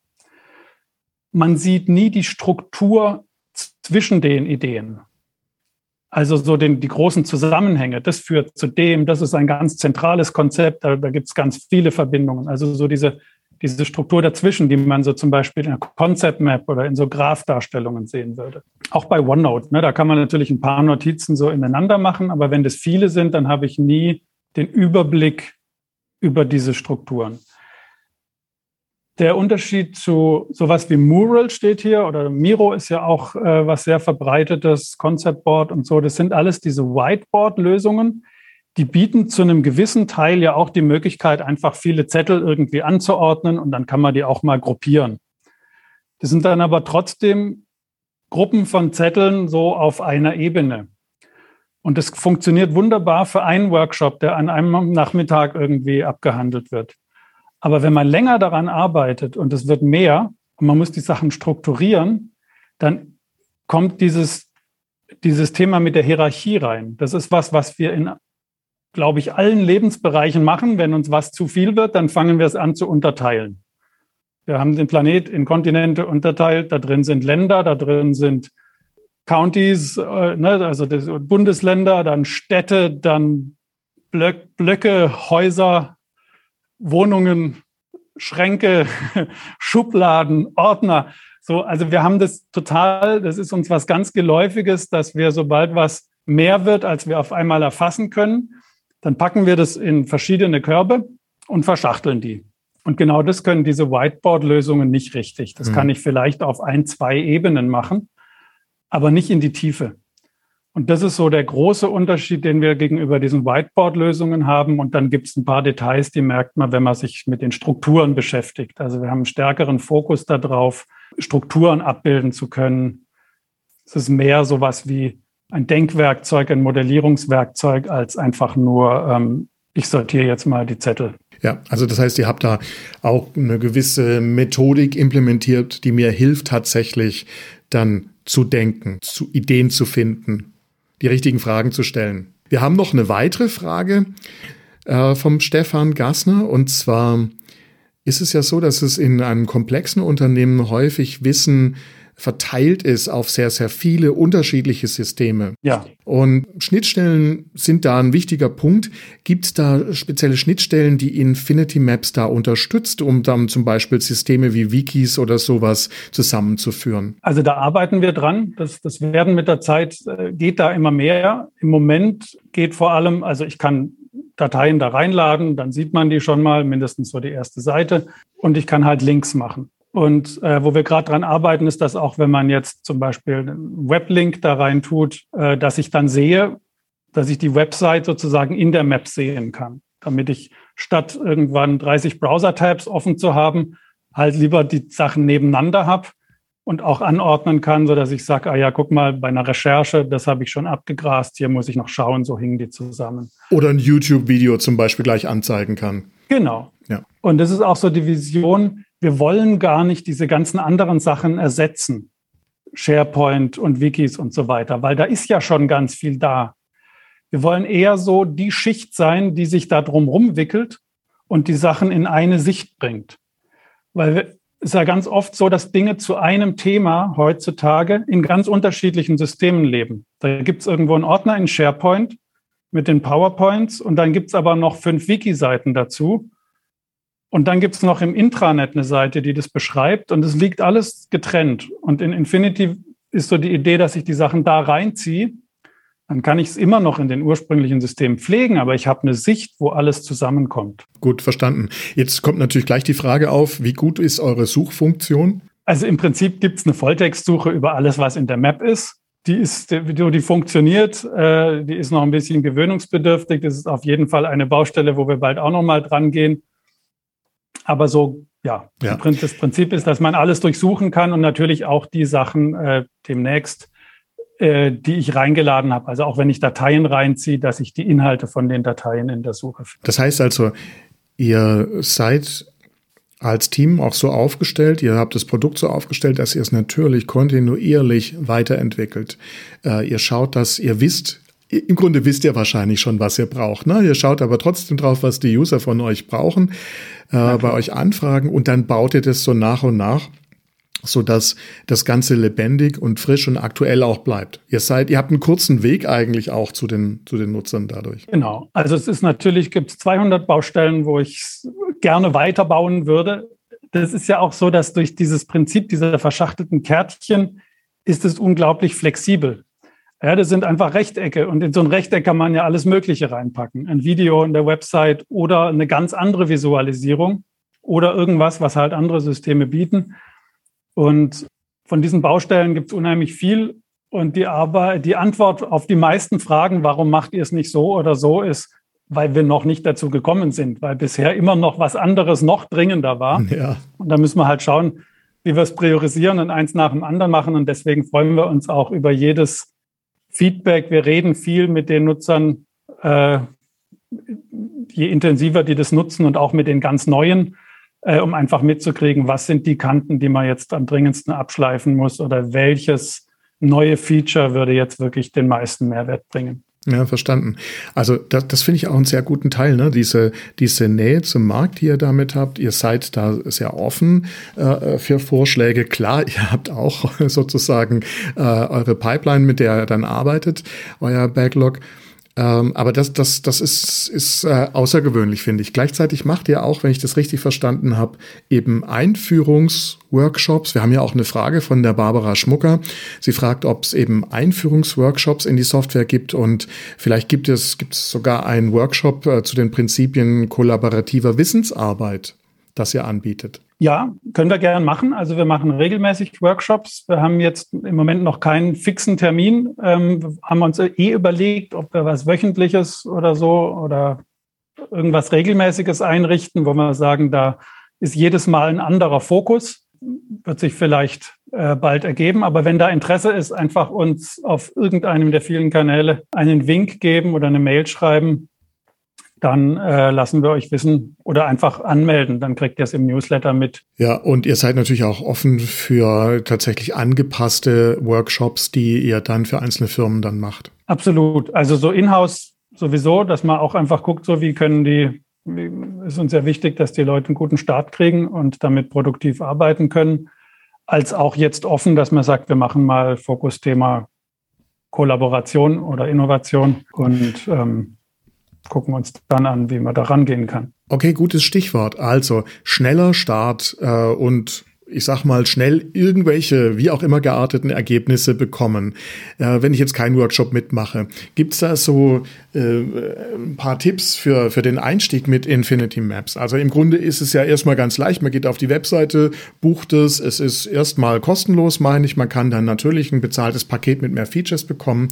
man sieht nie die Struktur zwischen den Ideen. Also so den, die großen Zusammenhänge, das führt zu dem, das ist ein ganz zentrales Konzept, da, da gibt es ganz viele Verbindungen. Also so diese, diese Struktur dazwischen, die man so zum Beispiel in einer Concept Map oder in so Graph-Darstellungen sehen würde. Auch bei OneNote, ne, da kann man natürlich ein paar Notizen so ineinander machen, aber wenn das viele sind, dann habe ich nie den Überblick über diese Strukturen. Der Unterschied zu sowas wie Mural steht hier oder Miro ist ja auch äh, was sehr verbreitetes, Conceptboard und so. Das sind alles diese Whiteboard-Lösungen. Die bieten zu einem gewissen Teil ja auch die Möglichkeit, einfach viele Zettel irgendwie anzuordnen und dann kann man die auch mal gruppieren. Das sind dann aber trotzdem Gruppen von Zetteln so auf einer Ebene. Und das funktioniert wunderbar für einen Workshop, der an einem Nachmittag irgendwie abgehandelt wird. Aber wenn man länger daran arbeitet und es wird mehr und man muss die Sachen strukturieren, dann kommt dieses, dieses Thema mit der Hierarchie rein. Das ist was, was wir in, glaube ich, allen Lebensbereichen machen. Wenn uns was zu viel wird, dann fangen wir es an zu unterteilen. Wir haben den Planet in Kontinente unterteilt. Da drin sind Länder, da drin sind Counties, äh, ne, also Bundesländer, dann Städte, dann Blöcke, Häuser, Wohnungen, Schränke, Schubladen, Ordner. So, also wir haben das total, das ist uns was ganz Geläufiges, dass wir, sobald was mehr wird, als wir auf einmal erfassen können, dann packen wir das in verschiedene Körbe und verschachteln die. Und genau das können diese Whiteboard-Lösungen nicht richtig. Das mhm. kann ich vielleicht auf ein, zwei Ebenen machen, aber nicht in die Tiefe. Und das ist so der große Unterschied, den wir gegenüber diesen Whiteboard-Lösungen haben. Und dann gibt es ein paar Details, die merkt man, wenn man sich mit den Strukturen beschäftigt. Also wir haben einen stärkeren Fokus darauf, Strukturen abbilden zu können. Es ist mehr sowas wie ein Denkwerkzeug, ein Modellierungswerkzeug, als einfach nur, ähm, ich sortiere jetzt mal die Zettel. Ja, also das heißt, ihr habt da auch eine gewisse Methodik implementiert, die mir hilft tatsächlich dann zu denken, zu Ideen zu finden die richtigen Fragen zu stellen. Wir haben noch eine weitere Frage äh, vom Stefan Gassner und zwar ist es ja so, dass es in einem komplexen Unternehmen häufig Wissen verteilt ist auf sehr, sehr viele unterschiedliche Systeme. Ja. Und Schnittstellen sind da ein wichtiger Punkt. Gibt es da spezielle Schnittstellen, die Infinity Maps da unterstützt, um dann zum Beispiel Systeme wie Wikis oder sowas zusammenzuführen? Also da arbeiten wir dran. Das, das werden mit der Zeit, äh, geht da immer mehr. Im Moment geht vor allem, also ich kann Dateien da reinladen, dann sieht man die schon mal, mindestens so die erste Seite. Und ich kann halt Links machen. Und äh, wo wir gerade dran arbeiten, ist das auch, wenn man jetzt zum Beispiel einen Weblink da rein tut, äh, dass ich dann sehe, dass ich die Website sozusagen in der Map sehen kann, damit ich statt irgendwann 30 Browser-Tabs offen zu haben, halt lieber die Sachen nebeneinander habe und auch anordnen kann, so dass ich sage, ah ja, guck mal, bei einer Recherche, das habe ich schon abgegrast, hier muss ich noch schauen, so hingen die zusammen. Oder ein YouTube-Video zum Beispiel gleich anzeigen kann. Genau. Ja. Und das ist auch so die Vision, wir wollen gar nicht diese ganzen anderen Sachen ersetzen. SharePoint und Wikis und so weiter, weil da ist ja schon ganz viel da. Wir wollen eher so die Schicht sein, die sich da drumherum wickelt und die Sachen in eine Sicht bringt. Weil es ist ja ganz oft so, dass Dinge zu einem Thema heutzutage in ganz unterschiedlichen Systemen leben. Da gibt es irgendwo einen Ordner in SharePoint mit den PowerPoints und dann gibt es aber noch fünf Wiki-Seiten dazu. Und dann gibt es noch im Intranet eine Seite, die das beschreibt und es liegt alles getrennt. Und in Infinity ist so die Idee, dass ich die Sachen da reinziehe. Dann kann ich es immer noch in den ursprünglichen Systemen pflegen, aber ich habe eine Sicht, wo alles zusammenkommt. Gut, verstanden. Jetzt kommt natürlich gleich die Frage auf, wie gut ist eure Suchfunktion? Also im Prinzip gibt es eine Volltextsuche über alles, was in der Map ist. Die ist, die, die funktioniert, äh, die ist noch ein bisschen gewöhnungsbedürftig. Das ist auf jeden Fall eine Baustelle, wo wir bald auch noch mal dran gehen. Aber so, ja, ja. das Prinzip ist, dass man alles durchsuchen kann und natürlich auch die Sachen äh, demnächst, äh, die ich reingeladen habe. Also auch wenn ich Dateien reinziehe, dass ich die Inhalte von den Dateien in der Suche finde. Das heißt also, ihr seid als Team auch so aufgestellt, ihr habt das Produkt so aufgestellt, dass ihr es natürlich kontinuierlich weiterentwickelt. Äh, ihr schaut, dass ihr wisst, im Grunde wisst ihr wahrscheinlich schon, was ihr braucht. Ne? Ihr schaut aber trotzdem drauf, was die User von euch brauchen, äh, bei euch anfragen und dann baut ihr das so nach und nach so dass das Ganze lebendig und frisch und aktuell auch bleibt. Ihr seid, ihr habt einen kurzen Weg eigentlich auch zu den, zu den Nutzern dadurch. Genau. Also es ist natürlich, gibt es 200 Baustellen, wo ich gerne weiterbauen würde. Das ist ja auch so, dass durch dieses Prinzip dieser verschachtelten Kärtchen ist es unglaublich flexibel. Ja, das sind einfach Rechtecke und in so ein Rechteck kann man ja alles Mögliche reinpacken. Ein Video in der Website oder eine ganz andere Visualisierung. oder irgendwas, was halt andere Systeme bieten. Und von diesen Baustellen gibt es unheimlich viel. Und die, Arbeit, die Antwort auf die meisten Fragen, warum macht ihr es nicht so oder so, ist, weil wir noch nicht dazu gekommen sind, weil bisher immer noch was anderes noch dringender war. Ja. Und da müssen wir halt schauen, wie wir es priorisieren und eins nach dem anderen machen. Und deswegen freuen wir uns auch über jedes Feedback. Wir reden viel mit den Nutzern, äh, je intensiver die das nutzen und auch mit den ganz neuen, äh, um einfach mitzukriegen, was sind die Kanten, die man jetzt am dringendsten abschleifen muss oder welches neue Feature würde jetzt wirklich den meisten Mehrwert bringen. Ja, verstanden. Also das, das finde ich auch einen sehr guten Teil, ne? Diese, diese Nähe zum Markt, die ihr damit habt. Ihr seid da sehr offen äh, für Vorschläge. Klar, ihr habt auch sozusagen äh, eure Pipeline, mit der ihr dann arbeitet, euer Backlog. Ähm, aber das, das, das ist, ist äh, außergewöhnlich, finde ich. Gleichzeitig macht ihr auch, wenn ich das richtig verstanden habe, eben Einführungsworkshops. Wir haben ja auch eine Frage von der Barbara Schmucker. Sie fragt, ob es eben Einführungsworkshops in die Software gibt und vielleicht gibt es, gibt es sogar einen Workshop äh, zu den Prinzipien kollaborativer Wissensarbeit, das ihr anbietet. Ja, können wir gerne machen. Also wir machen regelmäßig Workshops. Wir haben jetzt im Moment noch keinen fixen Termin. Ähm, haben uns eh überlegt, ob wir was Wöchentliches oder so oder irgendwas Regelmäßiges einrichten, wo wir sagen, da ist jedes Mal ein anderer Fokus. Wird sich vielleicht äh, bald ergeben. Aber wenn da Interesse ist, einfach uns auf irgendeinem der vielen Kanäle einen Wink geben oder eine Mail schreiben dann äh, lassen wir euch wissen oder einfach anmelden. Dann kriegt ihr es im Newsletter mit. Ja, und ihr seid natürlich auch offen für tatsächlich angepasste Workshops, die ihr dann für einzelne Firmen dann macht. Absolut. Also so in-house sowieso, dass man auch einfach guckt, so wie können die, wie, ist uns sehr wichtig, dass die Leute einen guten Start kriegen und damit produktiv arbeiten können. Als auch jetzt offen, dass man sagt, wir machen mal Fokusthema Kollaboration oder Innovation und ähm, gucken uns dann an, wie man da rangehen kann. Okay, gutes Stichwort. Also schneller Start äh, und ich sag mal, schnell irgendwelche, wie auch immer gearteten Ergebnisse bekommen, äh, wenn ich jetzt keinen Workshop mitmache. Gibt es da so äh, ein paar Tipps für, für den Einstieg mit Infinity Maps? Also im Grunde ist es ja erstmal ganz leicht. Man geht auf die Webseite, bucht es. Es ist erstmal kostenlos, meine ich. Man kann dann natürlich ein bezahltes Paket mit mehr Features bekommen.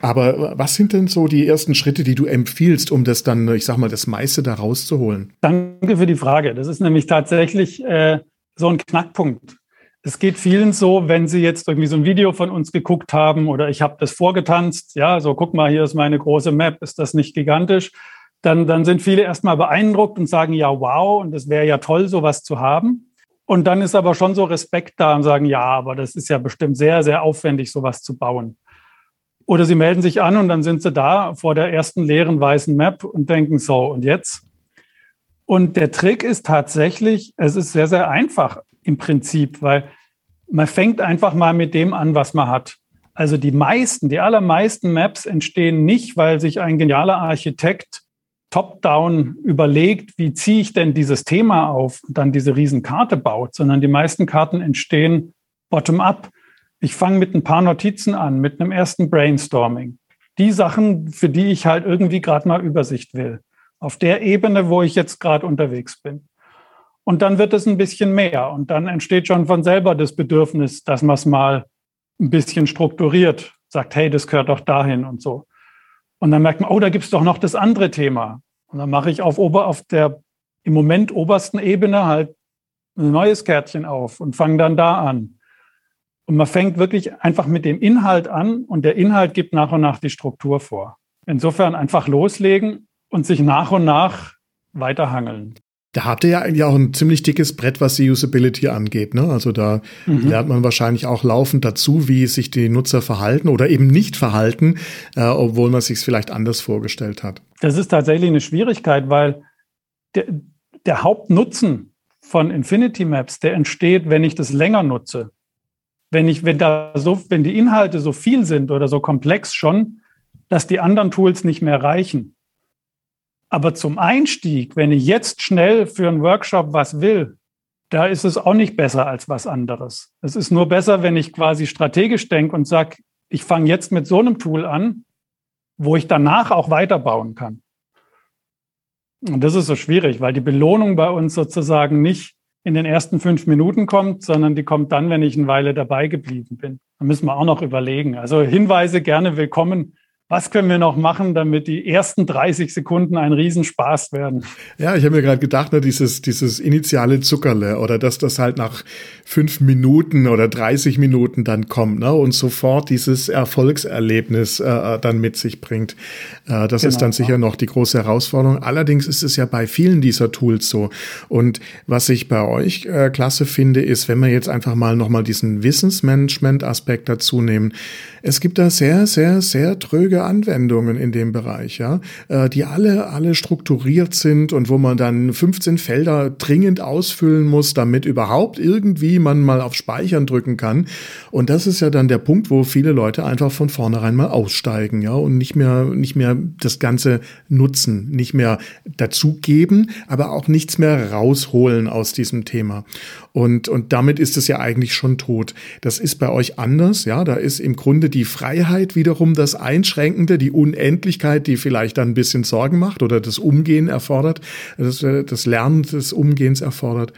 Aber was sind denn so die ersten Schritte, die du empfiehlst, um das dann, ich sag mal, das meiste da rauszuholen? Danke für die Frage. Das ist nämlich tatsächlich äh so ein Knackpunkt. Es geht vielen so, wenn sie jetzt irgendwie so ein Video von uns geguckt haben oder ich habe das vorgetanzt, ja, so guck mal, hier ist meine große Map, ist das nicht gigantisch? Dann, dann sind viele erstmal beeindruckt und sagen, ja, wow, und es wäre ja toll, sowas zu haben. Und dann ist aber schon so Respekt da und sagen, ja, aber das ist ja bestimmt sehr, sehr aufwendig, sowas zu bauen. Oder sie melden sich an und dann sind sie da vor der ersten leeren weißen Map und denken so, und jetzt? Und der Trick ist tatsächlich, es ist sehr, sehr einfach im Prinzip, weil man fängt einfach mal mit dem an, was man hat. Also die meisten, die allermeisten Maps entstehen nicht, weil sich ein genialer Architekt top-down überlegt, wie ziehe ich denn dieses Thema auf und dann diese Riesenkarte baut, sondern die meisten Karten entstehen bottom-up. Ich fange mit ein paar Notizen an, mit einem ersten Brainstorming. Die Sachen, für die ich halt irgendwie gerade mal Übersicht will auf der Ebene, wo ich jetzt gerade unterwegs bin. Und dann wird es ein bisschen mehr und dann entsteht schon von selber das Bedürfnis, dass man es mal ein bisschen strukturiert, sagt, hey, das gehört doch dahin und so. Und dann merkt man, oh, da gibt es doch noch das andere Thema. Und dann mache ich auf, Ober, auf der im Moment obersten Ebene halt ein neues Kärtchen auf und fange dann da an. Und man fängt wirklich einfach mit dem Inhalt an und der Inhalt gibt nach und nach die Struktur vor. Insofern einfach loslegen und sich nach und nach weiterhangeln. Da habt ihr ja eigentlich auch ein ziemlich dickes Brett, was die Usability angeht. Ne? Also da mhm. lernt man wahrscheinlich auch laufend dazu, wie sich die Nutzer verhalten oder eben nicht verhalten, äh, obwohl man sich es vielleicht anders vorgestellt hat. Das ist tatsächlich eine Schwierigkeit, weil der, der Hauptnutzen von Infinity Maps, der entsteht, wenn ich das länger nutze. Wenn ich, wenn da so, wenn die Inhalte so viel sind oder so komplex schon, dass die anderen Tools nicht mehr reichen. Aber zum Einstieg, wenn ich jetzt schnell für einen Workshop was will, da ist es auch nicht besser als was anderes. Es ist nur besser, wenn ich quasi strategisch denke und sage, ich fange jetzt mit so einem Tool an, wo ich danach auch weiterbauen kann. Und das ist so schwierig, weil die Belohnung bei uns sozusagen nicht in den ersten fünf Minuten kommt, sondern die kommt dann, wenn ich eine Weile dabei geblieben bin. Da müssen wir auch noch überlegen. Also Hinweise gerne willkommen was können wir noch machen, damit die ersten 30 Sekunden ein Riesenspaß werden? Ja, ich habe mir gerade gedacht, ne, dieses, dieses initiale Zuckerle oder dass das halt nach fünf Minuten oder 30 Minuten dann kommt ne, und sofort dieses Erfolgserlebnis äh, dann mit sich bringt. Äh, das genau. ist dann sicher noch die große Herausforderung. Allerdings ist es ja bei vielen dieser Tools so. Und was ich bei euch äh, klasse finde, ist, wenn wir jetzt einfach mal nochmal diesen Wissensmanagement-Aspekt dazu nehmen. Es gibt da sehr, sehr, sehr tröge Anwendungen in dem Bereich, ja, äh, die alle, alle strukturiert sind und wo man dann 15 Felder dringend ausfüllen muss, damit überhaupt irgendwie man mal auf Speichern drücken kann. Und das ist ja dann der Punkt, wo viele Leute einfach von vornherein mal aussteigen, ja, und nicht mehr, nicht mehr das Ganze nutzen, nicht mehr dazugeben, aber auch nichts mehr rausholen aus diesem Thema. Und, und damit ist es ja eigentlich schon tot. Das ist bei euch anders, ja, da ist im Grunde die Freiheit wiederum das Einschränken Einschränkende, die Unendlichkeit, die vielleicht dann ein bisschen Sorgen macht oder das Umgehen erfordert, das, äh, das Lernen des Umgehens erfordert.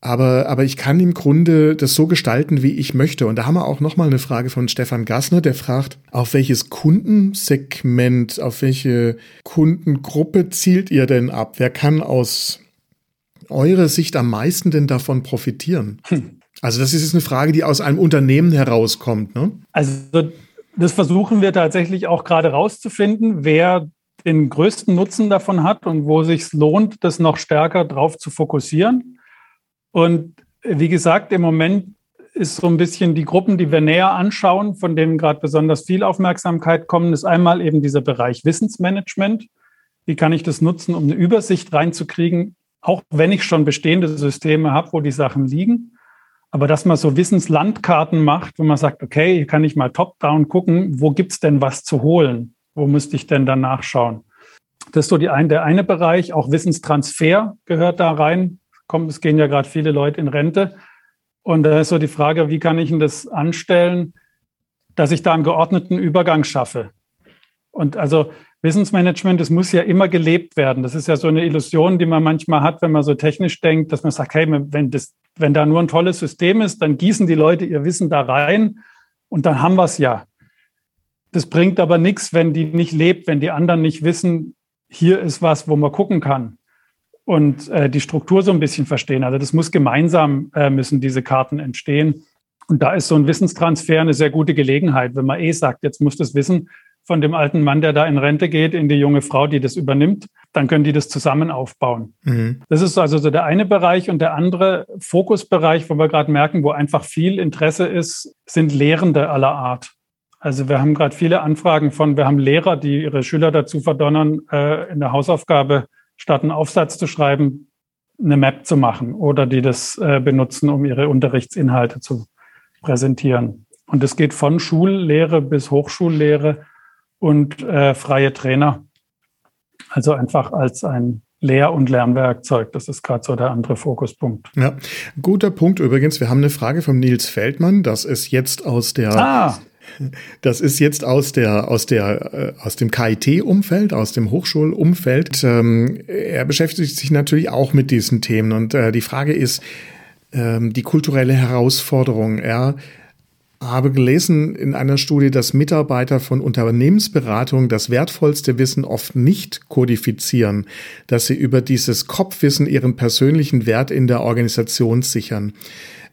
Aber, aber ich kann im Grunde das so gestalten, wie ich möchte. Und da haben wir auch nochmal eine Frage von Stefan Gassner, der fragt, auf welches Kundensegment, auf welche Kundengruppe zielt ihr denn ab? Wer kann aus eurer Sicht am meisten denn davon profitieren? Hm. Also das ist jetzt eine Frage, die aus einem Unternehmen herauskommt. Ne? Also das versuchen wir tatsächlich auch gerade rauszufinden, wer den größten Nutzen davon hat und wo sich lohnt, das noch stärker drauf zu fokussieren. Und wie gesagt, im Moment ist so ein bisschen die Gruppen, die wir näher anschauen, von denen gerade besonders viel Aufmerksamkeit kommen, ist einmal eben dieser Bereich Wissensmanagement. Wie kann ich das nutzen, um eine Übersicht reinzukriegen, auch wenn ich schon bestehende Systeme habe, wo die Sachen liegen. Aber dass man so Wissenslandkarten macht, wo man sagt, okay, hier kann ich mal top-down gucken, wo gibt's denn was zu holen? Wo müsste ich denn dann nachschauen? Das ist so die ein, der eine Bereich. Auch Wissenstransfer gehört da rein. Kommt, es gehen ja gerade viele Leute in Rente. Und da ist so die Frage, wie kann ich denn das anstellen, dass ich da einen geordneten Übergang schaffe? Und also Wissensmanagement, das muss ja immer gelebt werden. Das ist ja so eine Illusion, die man manchmal hat, wenn man so technisch denkt, dass man sagt, hey, wenn das wenn da nur ein tolles System ist, dann gießen die Leute ihr Wissen da rein und dann haben wir es ja. Das bringt aber nichts, wenn die nicht lebt, wenn die anderen nicht wissen, hier ist was, wo man gucken kann und äh, die Struktur so ein bisschen verstehen. Also das muss gemeinsam, äh, müssen diese Karten entstehen. Und da ist so ein Wissenstransfer eine sehr gute Gelegenheit, wenn man eh sagt, jetzt muss das Wissen von dem alten Mann, der da in Rente geht, in die junge Frau, die das übernimmt, dann können die das zusammen aufbauen. Mhm. Das ist also so der eine Bereich und der andere Fokusbereich, wo wir gerade merken, wo einfach viel Interesse ist, sind Lehrende aller Art. Also wir haben gerade viele Anfragen von, wir haben Lehrer, die ihre Schüler dazu verdonnern, äh, in der Hausaufgabe statt einen Aufsatz zu schreiben, eine Map zu machen oder die das äh, benutzen, um ihre Unterrichtsinhalte zu präsentieren. Und es geht von Schullehre bis Hochschullehre und äh, freie Trainer. Also einfach als ein Lehr- und Lernwerkzeug. Das ist gerade so der andere Fokuspunkt. Ja, guter Punkt übrigens. Wir haben eine Frage von Nils Feldmann. Das ist jetzt aus der ah. Das ist jetzt aus der aus der äh, aus dem KIT-Umfeld, aus dem Hochschulumfeld. Ähm, er beschäftigt sich natürlich auch mit diesen Themen und äh, die Frage ist ähm, die kulturelle Herausforderung. Er habe gelesen in einer Studie, dass Mitarbeiter von Unternehmensberatungen das wertvollste Wissen oft nicht kodifizieren, dass sie über dieses Kopfwissen ihren persönlichen Wert in der Organisation sichern.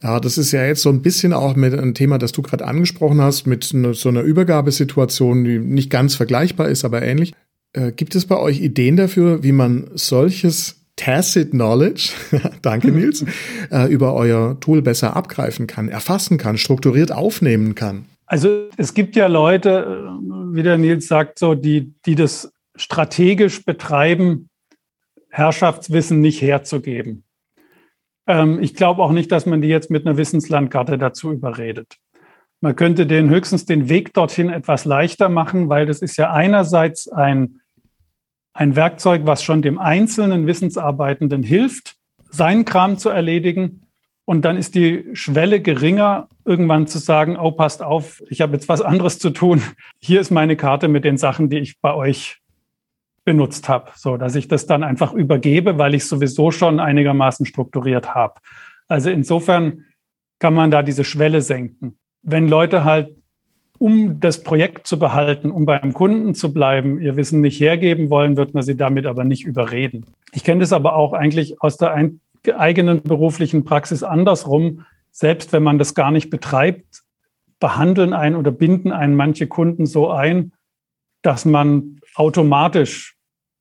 Ja, das ist ja jetzt so ein bisschen auch mit einem Thema, das du gerade angesprochen hast, mit so einer Übergabesituation, die nicht ganz vergleichbar ist, aber ähnlich. Äh, gibt es bei euch Ideen dafür, wie man solches Tacit Knowledge, danke Nils, äh, über euer Tool besser abgreifen kann, erfassen kann, strukturiert aufnehmen kann? Also es gibt ja Leute, äh, wie der Nils sagt, so, die, die das strategisch betreiben, Herrschaftswissen nicht herzugeben. Ähm, ich glaube auch nicht, dass man die jetzt mit einer Wissenslandkarte dazu überredet. Man könnte den höchstens den Weg dorthin etwas leichter machen, weil das ist ja einerseits ein ein Werkzeug, was schon dem einzelnen Wissensarbeitenden hilft, seinen Kram zu erledigen. Und dann ist die Schwelle geringer, irgendwann zu sagen, oh, passt auf, ich habe jetzt was anderes zu tun. Hier ist meine Karte mit den Sachen, die ich bei euch benutzt habe, so dass ich das dann einfach übergebe, weil ich sowieso schon einigermaßen strukturiert habe. Also insofern kann man da diese Schwelle senken. Wenn Leute halt, um das Projekt zu behalten, um beim Kunden zu bleiben, ihr Wissen nicht hergeben wollen, wird man sie damit aber nicht überreden. Ich kenne das aber auch eigentlich aus der eigenen beruflichen Praxis andersrum. Selbst wenn man das gar nicht betreibt, behandeln einen oder binden einen manche Kunden so ein, dass man automatisch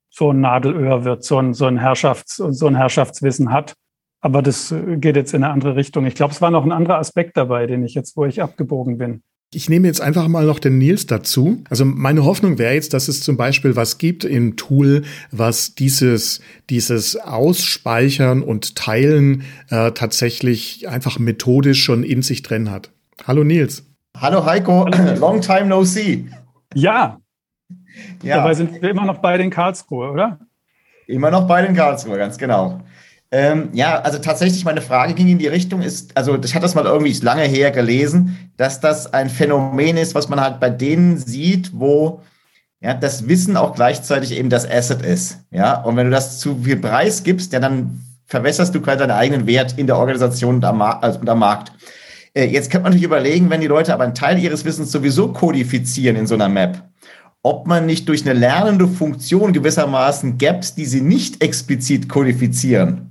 so ein Nadelöhr wird, so ein, so ein, Herrschafts-, so ein Herrschaftswissen hat. Aber das geht jetzt in eine andere Richtung. Ich glaube, es war noch ein anderer Aspekt dabei, den ich jetzt, wo ich abgebogen bin. Ich nehme jetzt einfach mal noch den Nils dazu. Also meine Hoffnung wäre jetzt, dass es zum Beispiel was gibt im Tool, was dieses, dieses Ausspeichern und Teilen äh, tatsächlich einfach methodisch schon in sich drin hat. Hallo Nils. Hallo Heiko, long time no see. Ja. ja. Dabei sind wir immer noch bei den Karlsruhe, oder? Immer noch bei den Karlsruhe, ganz genau. Ähm, ja, also tatsächlich meine Frage ging in die Richtung, ist, also ich hatte das mal irgendwie lange her gelesen, dass das ein Phänomen ist, was man halt bei denen sieht, wo ja, das Wissen auch gleichzeitig eben das Asset ist. Ja, und wenn du das zu viel Preis gibst, ja, dann verwässerst du quasi deinen eigenen Wert in der Organisation und am, also und am Markt. Äh, jetzt könnte man natürlich überlegen, wenn die Leute aber einen Teil ihres Wissens sowieso kodifizieren in so einer Map, ob man nicht durch eine lernende Funktion gewissermaßen Gaps, die sie nicht explizit kodifizieren,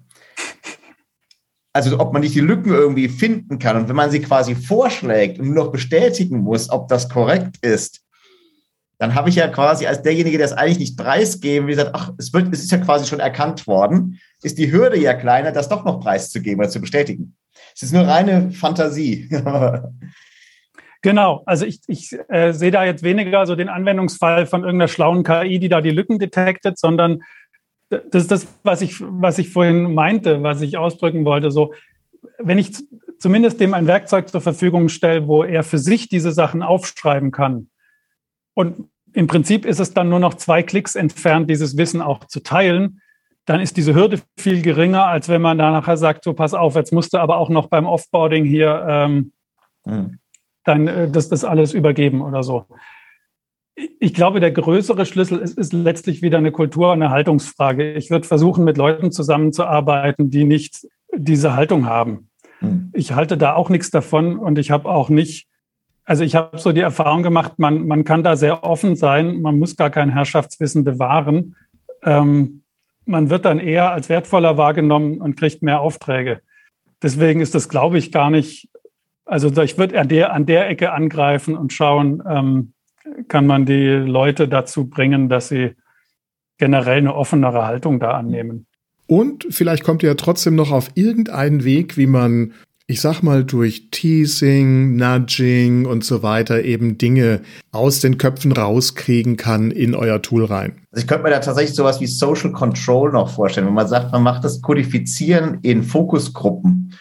also ob man nicht die Lücken irgendwie finden kann. Und wenn man sie quasi vorschlägt und nur noch bestätigen muss, ob das korrekt ist, dann habe ich ja quasi als derjenige, der es eigentlich nicht preisgeben, wie gesagt, ach, es, wird, es ist ja quasi schon erkannt worden, ist die Hürde ja kleiner, das doch noch preiszugeben oder zu bestätigen. Es ist nur reine Fantasie. Genau, also ich, ich äh, sehe da jetzt weniger so den Anwendungsfall von irgendeiner schlauen KI, die da die Lücken detektet, sondern das ist das, was ich, was ich vorhin meinte, was ich ausdrücken wollte. So, wenn ich zumindest dem ein Werkzeug zur Verfügung stelle, wo er für sich diese Sachen aufschreiben kann. Und im Prinzip ist es dann nur noch zwei Klicks entfernt, dieses Wissen auch zu teilen. Dann ist diese Hürde viel geringer, als wenn man da nachher sagt, so pass auf, jetzt musst du aber auch noch beim Offboarding hier ähm, mhm. dann äh, das, das alles übergeben oder so ich glaube, der größere Schlüssel ist, ist letztlich wieder eine Kultur- und eine Haltungsfrage. Ich würde versuchen, mit Leuten zusammenzuarbeiten, die nicht diese Haltung haben. Hm. Ich halte da auch nichts davon und ich habe auch nicht, also ich habe so die Erfahrung gemacht, man, man kann da sehr offen sein, man muss gar kein Herrschaftswissen bewahren. Ähm, man wird dann eher als wertvoller wahrgenommen und kriegt mehr Aufträge. Deswegen ist das, glaube ich, gar nicht, also ich würde an der, an der Ecke angreifen und schauen, ähm, kann man die Leute dazu bringen, dass sie generell eine offenere Haltung da annehmen. Und vielleicht kommt ihr ja trotzdem noch auf irgendeinen Weg, wie man, ich sag mal, durch Teasing, Nudging und so weiter eben Dinge aus den Köpfen rauskriegen kann in euer Tool rein. Also ich könnte mir da tatsächlich sowas wie Social Control noch vorstellen, wenn man sagt, man macht das Kodifizieren in Fokusgruppen.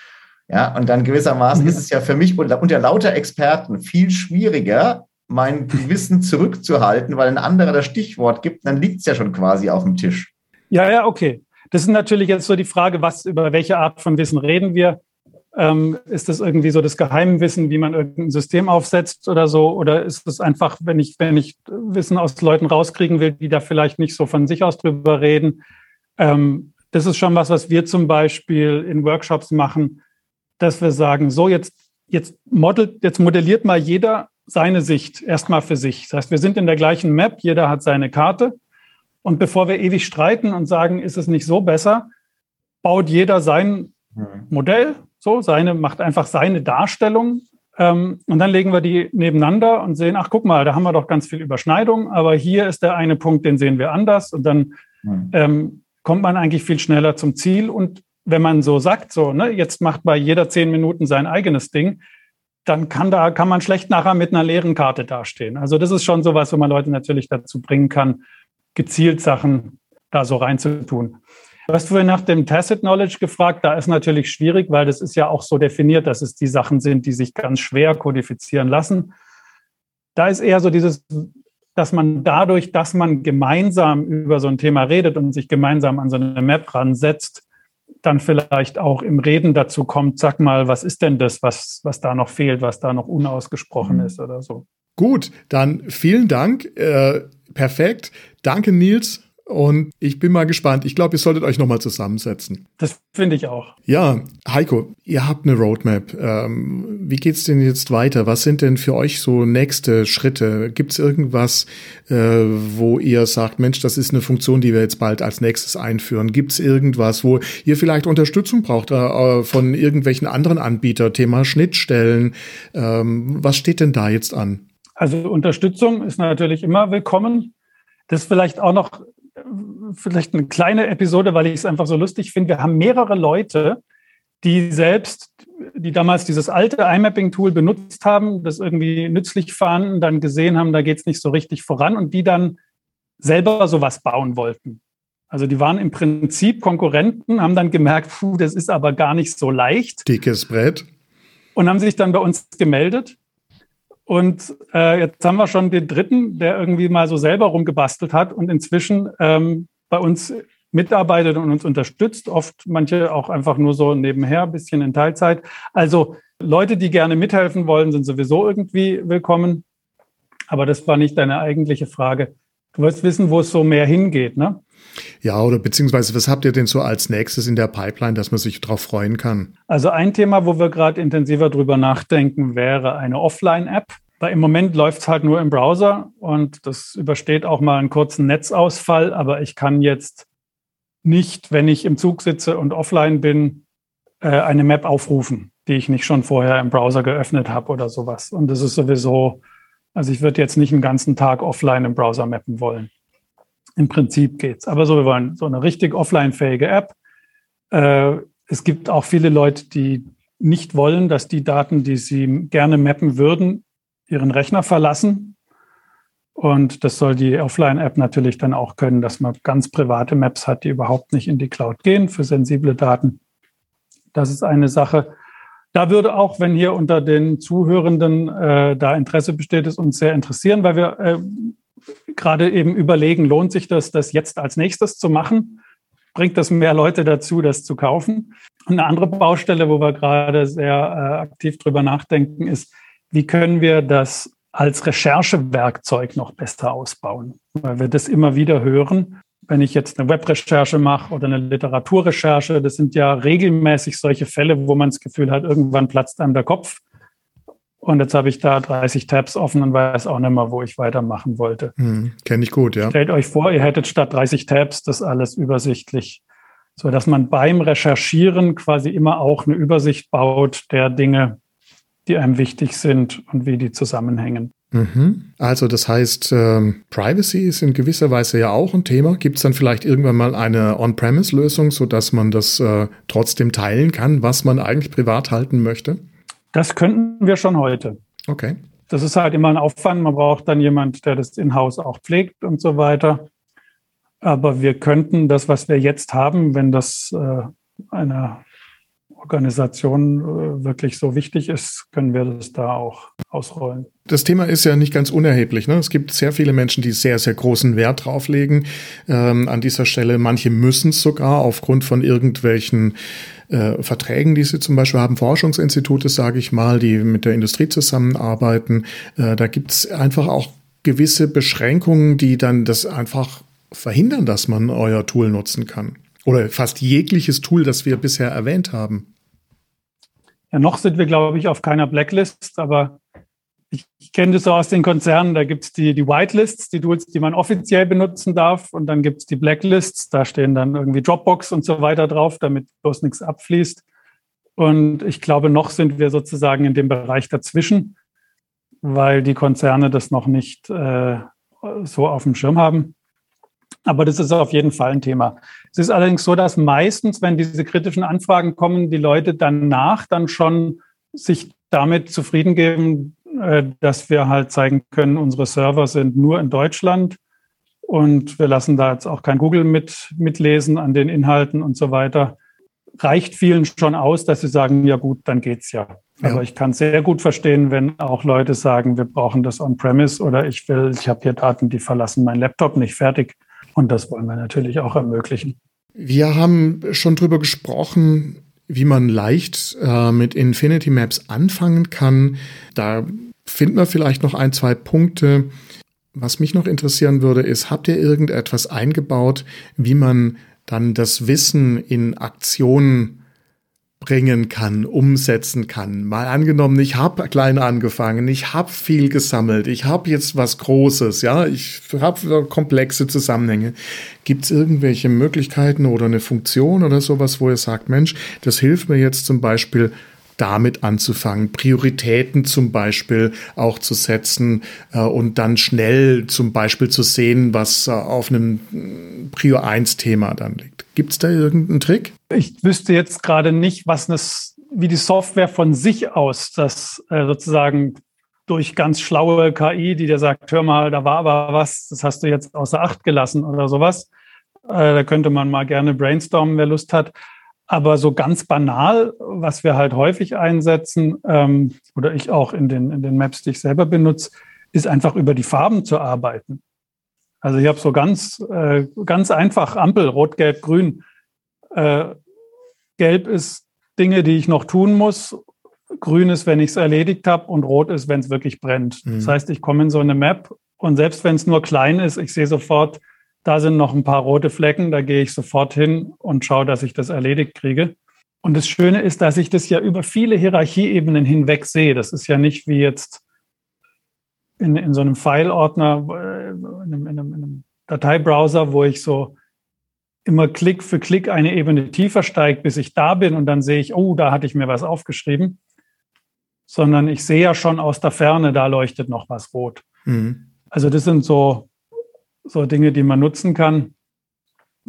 Ja, und dann gewissermaßen mhm. ist es ja für mich unter, unter lauter Experten viel schwieriger, mein Wissen zurückzuhalten, weil ein anderer das Stichwort gibt, dann liegt es ja schon quasi auf dem Tisch. Ja, ja, okay. Das ist natürlich jetzt so die Frage, was, über welche Art von Wissen reden wir? Ähm, ist das irgendwie so das Geheimwissen, wie man irgendein System aufsetzt oder so? Oder ist es einfach, wenn ich, wenn ich Wissen aus Leuten rauskriegen will, die da vielleicht nicht so von sich aus drüber reden? Ähm, das ist schon was, was wir zum Beispiel in Workshops machen, dass wir sagen, so jetzt, jetzt modelt, jetzt modelliert mal jeder seine Sicht erstmal für sich. Das heißt, wir sind in der gleichen Map, jeder hat seine Karte. Und bevor wir ewig streiten und sagen, ist es nicht so besser, baut jeder sein mhm. Modell, so seine, macht einfach seine Darstellung. Ähm, und dann legen wir die nebeneinander und sehen, ach guck mal, da haben wir doch ganz viel Überschneidung, aber hier ist der eine Punkt, den sehen wir anders. Und dann mhm. ähm, kommt man eigentlich viel schneller zum Ziel. Und wenn man so sagt, so, ne, jetzt macht bei jeder zehn Minuten sein eigenes Ding, dann kann da kann man schlecht nachher mit einer leeren Karte dastehen. Also das ist schon sowas, wo man Leute natürlich dazu bringen kann, gezielt Sachen da so reinzutun. Du hast vorhin nach dem Tacit Knowledge gefragt. Da ist natürlich schwierig, weil das ist ja auch so definiert, dass es die Sachen sind, die sich ganz schwer kodifizieren lassen. Da ist eher so dieses, dass man dadurch, dass man gemeinsam über so ein Thema redet und sich gemeinsam an so eine Map ransetzt, dann vielleicht auch im Reden dazu kommt, sag mal, was ist denn das, was, was da noch fehlt, was da noch unausgesprochen mhm. ist oder so. Gut, dann vielen Dank. Äh, perfekt. Danke, Nils. Und ich bin mal gespannt. Ich glaube, ihr solltet euch nochmal zusammensetzen. Das finde ich auch. Ja, Heiko, ihr habt eine Roadmap. Ähm, wie geht's denn jetzt weiter? Was sind denn für euch so nächste Schritte? Gibt's irgendwas, äh, wo ihr sagt, Mensch, das ist eine Funktion, die wir jetzt bald als nächstes einführen? Gibt's irgendwas, wo ihr vielleicht Unterstützung braucht äh, von irgendwelchen anderen Anbietern? Thema Schnittstellen. Ähm, was steht denn da jetzt an? Also Unterstützung ist natürlich immer willkommen. Das ist vielleicht auch noch vielleicht eine kleine Episode, weil ich es einfach so lustig finde. Wir haben mehrere Leute, die selbst, die damals dieses alte iMapping-Tool benutzt haben, das irgendwie nützlich fanden, dann gesehen haben, da geht es nicht so richtig voran und die dann selber sowas bauen wollten. Also die waren im Prinzip Konkurrenten, haben dann gemerkt, puh, das ist aber gar nicht so leicht. Dickes Brett. Und haben sich dann bei uns gemeldet. Und äh, jetzt haben wir schon den dritten, der irgendwie mal so selber rumgebastelt hat und inzwischen ähm, bei uns mitarbeitet und uns unterstützt. Oft manche auch einfach nur so nebenher, ein bisschen in Teilzeit. Also Leute, die gerne mithelfen wollen, sind sowieso irgendwie willkommen. Aber das war nicht deine eigentliche Frage. Du wolltest wissen, wo es so mehr hingeht, ne? Ja, oder beziehungsweise was habt ihr denn so als nächstes in der Pipeline, dass man sich darauf freuen kann? Also ein Thema, wo wir gerade intensiver drüber nachdenken, wäre eine Offline-App. Weil im Moment läuft es halt nur im Browser und das übersteht auch mal einen kurzen Netzausfall, aber ich kann jetzt nicht, wenn ich im Zug sitze und offline bin, äh, eine Map aufrufen, die ich nicht schon vorher im Browser geöffnet habe oder sowas. Und das ist sowieso, also ich würde jetzt nicht einen ganzen Tag offline im Browser mappen wollen. Im Prinzip geht's. Aber so, wir wollen so eine richtig offline-fähige App. Äh, es gibt auch viele Leute, die nicht wollen, dass die Daten, die sie gerne mappen würden, ihren Rechner verlassen. Und das soll die Offline-App natürlich dann auch können, dass man ganz private Maps hat, die überhaupt nicht in die Cloud gehen für sensible Daten. Das ist eine Sache. Da würde auch, wenn hier unter den Zuhörenden äh, da Interesse besteht, es uns sehr interessieren, weil wir äh, gerade eben überlegen, lohnt sich das, das jetzt als nächstes zu machen? Bringt das mehr Leute dazu, das zu kaufen? Eine andere Baustelle, wo wir gerade sehr äh, aktiv drüber nachdenken, ist, wie können wir das als Recherchewerkzeug noch besser ausbauen? Weil wir das immer wieder hören. Wenn ich jetzt eine Webrecherche mache oder eine Literaturrecherche, das sind ja regelmäßig solche Fälle, wo man das Gefühl hat, irgendwann platzt einem der Kopf. Und jetzt habe ich da 30 Tabs offen und weiß auch nicht mehr, wo ich weitermachen wollte. Hm, Kenne ich gut, ja. Stellt euch vor, ihr hättet statt 30 Tabs das alles übersichtlich, so dass man beim Recherchieren quasi immer auch eine Übersicht baut der Dinge, die einem wichtig sind und wie die zusammenhängen. Mhm. Also das heißt, ähm, Privacy ist in gewisser Weise ja auch ein Thema. Gibt es dann vielleicht irgendwann mal eine On-Premise-Lösung, sodass man das äh, trotzdem teilen kann, was man eigentlich privat halten möchte? Das könnten wir schon heute. Okay. Das ist halt immer ein Aufwand. Man braucht dann jemand, der das in-house auch pflegt und so weiter. Aber wir könnten das, was wir jetzt haben, wenn das äh, einer Organisation äh, wirklich so wichtig ist, können wir das da auch ausrollen. Das Thema ist ja nicht ganz unerheblich. Ne? Es gibt sehr viele Menschen, die sehr, sehr großen Wert drauflegen ähm, an dieser Stelle. Manche müssen es sogar aufgrund von irgendwelchen äh, Verträgen, die sie zum Beispiel haben, Forschungsinstitute, sage ich mal, die mit der Industrie zusammenarbeiten. Äh, da gibt es einfach auch gewisse Beschränkungen, die dann das einfach verhindern, dass man euer Tool nutzen kann. Oder fast jegliches Tool, das wir bisher erwähnt haben. Ja, noch sind wir, glaube ich, auf keiner Blacklist, aber ich, ich kenne das so aus den Konzernen, da gibt es die, die Whitelists, die Tools, die man offiziell benutzen darf, und dann gibt es die Blacklists, da stehen dann irgendwie Dropbox und so weiter drauf, damit bloß nichts abfließt. Und ich glaube, noch sind wir sozusagen in dem Bereich dazwischen, weil die Konzerne das noch nicht äh, so auf dem Schirm haben. Aber das ist auf jeden Fall ein Thema. Es ist allerdings so, dass meistens, wenn diese kritischen Anfragen kommen, die Leute danach dann schon sich damit zufrieden geben, äh, dass wir halt zeigen können, unsere Server sind nur in Deutschland und wir lassen da jetzt auch kein Google mit, mitlesen an den Inhalten und so weiter. Reicht vielen schon aus, dass sie sagen, ja gut, dann geht's ja. ja. Aber ich kann sehr gut verstehen, wenn auch Leute sagen, wir brauchen das on-premise oder ich will, ich habe hier Daten, die verlassen meinen Laptop nicht fertig. Und das wollen wir natürlich auch ermöglichen. Wir haben schon drüber gesprochen, wie man leicht äh, mit Infinity Maps anfangen kann. Da finden wir vielleicht noch ein, zwei Punkte. Was mich noch interessieren würde, ist, habt ihr irgendetwas eingebaut, wie man dann das Wissen in Aktionen bringen kann, umsetzen kann. Mal angenommen, ich habe klein angefangen, ich habe viel gesammelt, ich habe jetzt was Großes, ja, ich habe komplexe Zusammenhänge. Gibt es irgendwelche Möglichkeiten oder eine Funktion oder sowas, wo ihr sagt, Mensch, das hilft mir jetzt zum Beispiel damit anzufangen, Prioritäten zum Beispiel auch zu setzen äh, und dann schnell zum Beispiel zu sehen, was äh, auf einem Prio 1 Thema dann liegt. Gibt es da irgendeinen Trick? Ich wüsste jetzt gerade nicht, was das, wie die Software von sich aus das äh, sozusagen durch ganz schlaue KI, die dir sagt, hör mal, da war aber was, das hast du jetzt außer Acht gelassen oder sowas. Äh, da könnte man mal gerne brainstormen, wer Lust hat. Aber so ganz banal, was wir halt häufig einsetzen, ähm, oder ich auch in den, in den Maps, die ich selber benutze, ist einfach über die Farben zu arbeiten. Also ich habe so ganz, äh, ganz einfach Ampel, rot, gelb, grün. Äh, gelb ist Dinge, die ich noch tun muss. Grün ist, wenn ich es erledigt habe und rot ist, wenn es wirklich brennt. Mhm. Das heißt, ich komme in so eine Map und selbst wenn es nur klein ist, ich sehe sofort, da sind noch ein paar rote Flecken, da gehe ich sofort hin und schaue, dass ich das erledigt kriege. Und das Schöne ist, dass ich das ja über viele Hierarchieebenen hinweg sehe. Das ist ja nicht wie jetzt in, in so einem File-Ordner, äh, in, einem, in einem Dateibrowser, wo ich so immer Klick für Klick eine Ebene tiefer steige, bis ich da bin und dann sehe ich, oh, da hatte ich mir was aufgeschrieben. Sondern ich sehe ja schon aus der Ferne, da leuchtet noch was rot. Mhm. Also das sind so so Dinge, die man nutzen kann.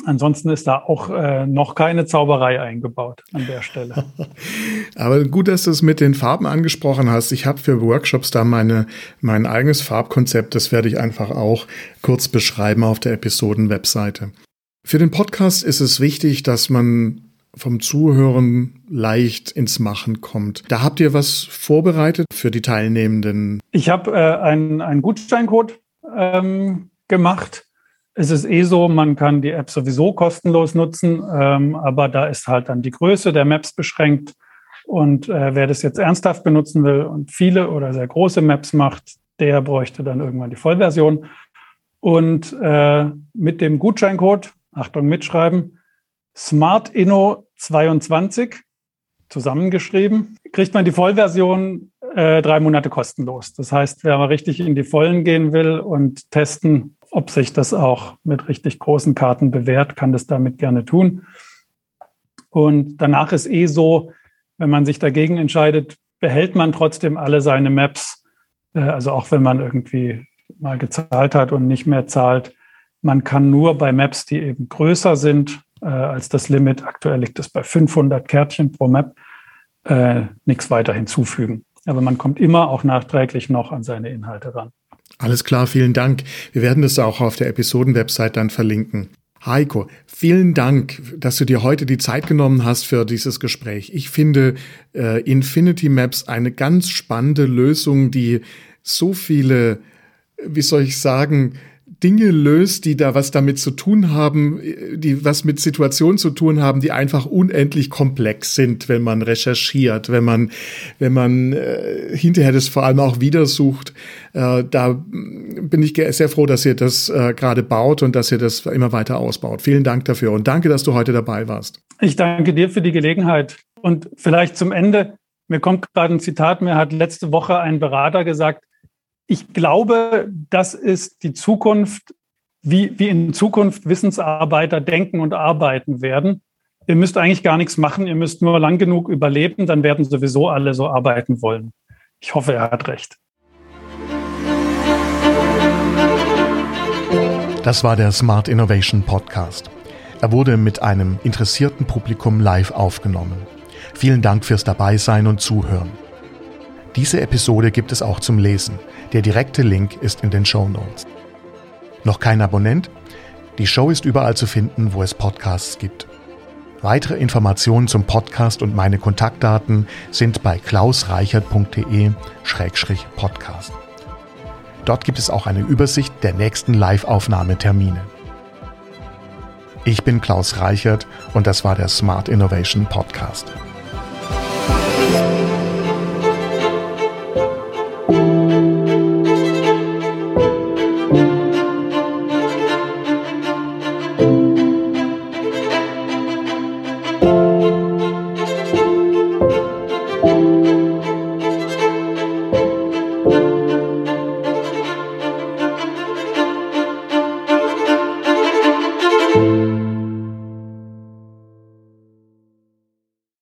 Ansonsten ist da auch äh, noch keine Zauberei eingebaut an der Stelle. Aber gut, dass du es mit den Farben angesprochen hast. Ich habe für Workshops da meine, mein eigenes Farbkonzept. Das werde ich einfach auch kurz beschreiben auf der Episoden-Webseite. Für den Podcast ist es wichtig, dass man vom Zuhören leicht ins Machen kommt. Da habt ihr was vorbereitet für die Teilnehmenden? Ich habe äh, einen, Gutscheincode ähm, gemacht. Es ist eh so, man kann die App sowieso kostenlos nutzen, ähm, aber da ist halt dann die Größe der Maps beschränkt. Und äh, wer das jetzt ernsthaft benutzen will und viele oder sehr große Maps macht, der bräuchte dann irgendwann die Vollversion. Und äh, mit dem Gutscheincode, Achtung, mitschreiben, SmartInno22 zusammengeschrieben, kriegt man die Vollversion äh, drei Monate kostenlos. Das heißt, wer mal richtig in die Vollen gehen will und testen, ob sich das auch mit richtig großen Karten bewährt, kann das damit gerne tun. Und danach ist eh so, wenn man sich dagegen entscheidet, behält man trotzdem alle seine Maps. Äh, also auch wenn man irgendwie mal gezahlt hat und nicht mehr zahlt. Man kann nur bei Maps, die eben größer sind äh, als das Limit, aktuell liegt es bei 500 Kärtchen pro Map, äh, nichts weiter hinzufügen. Aber man kommt immer auch nachträglich noch an seine Inhalte ran. Alles klar, vielen Dank. Wir werden das auch auf der Episoden-Website dann verlinken. Heiko, vielen Dank, dass du dir heute die Zeit genommen hast für dieses Gespräch. Ich finde äh, Infinity Maps eine ganz spannende Lösung, die so viele, wie soll ich sagen, Dinge löst, die da was damit zu tun haben, die was mit Situationen zu tun haben, die einfach unendlich komplex sind, wenn man recherchiert, wenn man, wenn man äh, hinterher das vor allem auch wieder sucht. Äh, da bin ich sehr froh, dass ihr das äh, gerade baut und dass ihr das immer weiter ausbaut. Vielen Dank dafür und danke, dass du heute dabei warst. Ich danke dir für die Gelegenheit und vielleicht zum Ende. Mir kommt gerade ein Zitat, mir hat letzte Woche ein Berater gesagt, ich glaube, das ist die Zukunft, wie, wie in Zukunft Wissensarbeiter denken und arbeiten werden. Ihr müsst eigentlich gar nichts machen, ihr müsst nur lang genug überleben, dann werden sowieso alle so arbeiten wollen. Ich hoffe, er hat recht. Das war der Smart Innovation Podcast. Er wurde mit einem interessierten Publikum live aufgenommen. Vielen Dank fürs Dabeisein und Zuhören. Diese Episode gibt es auch zum Lesen. Der direkte Link ist in den Show Notes. Noch kein Abonnent? Die Show ist überall zu finden, wo es Podcasts gibt. Weitere Informationen zum Podcast und meine Kontaktdaten sind bei klausreichert.de-podcast. Dort gibt es auch eine Übersicht der nächsten Live-Aufnahmetermine. Ich bin Klaus Reichert und das war der Smart Innovation Podcast.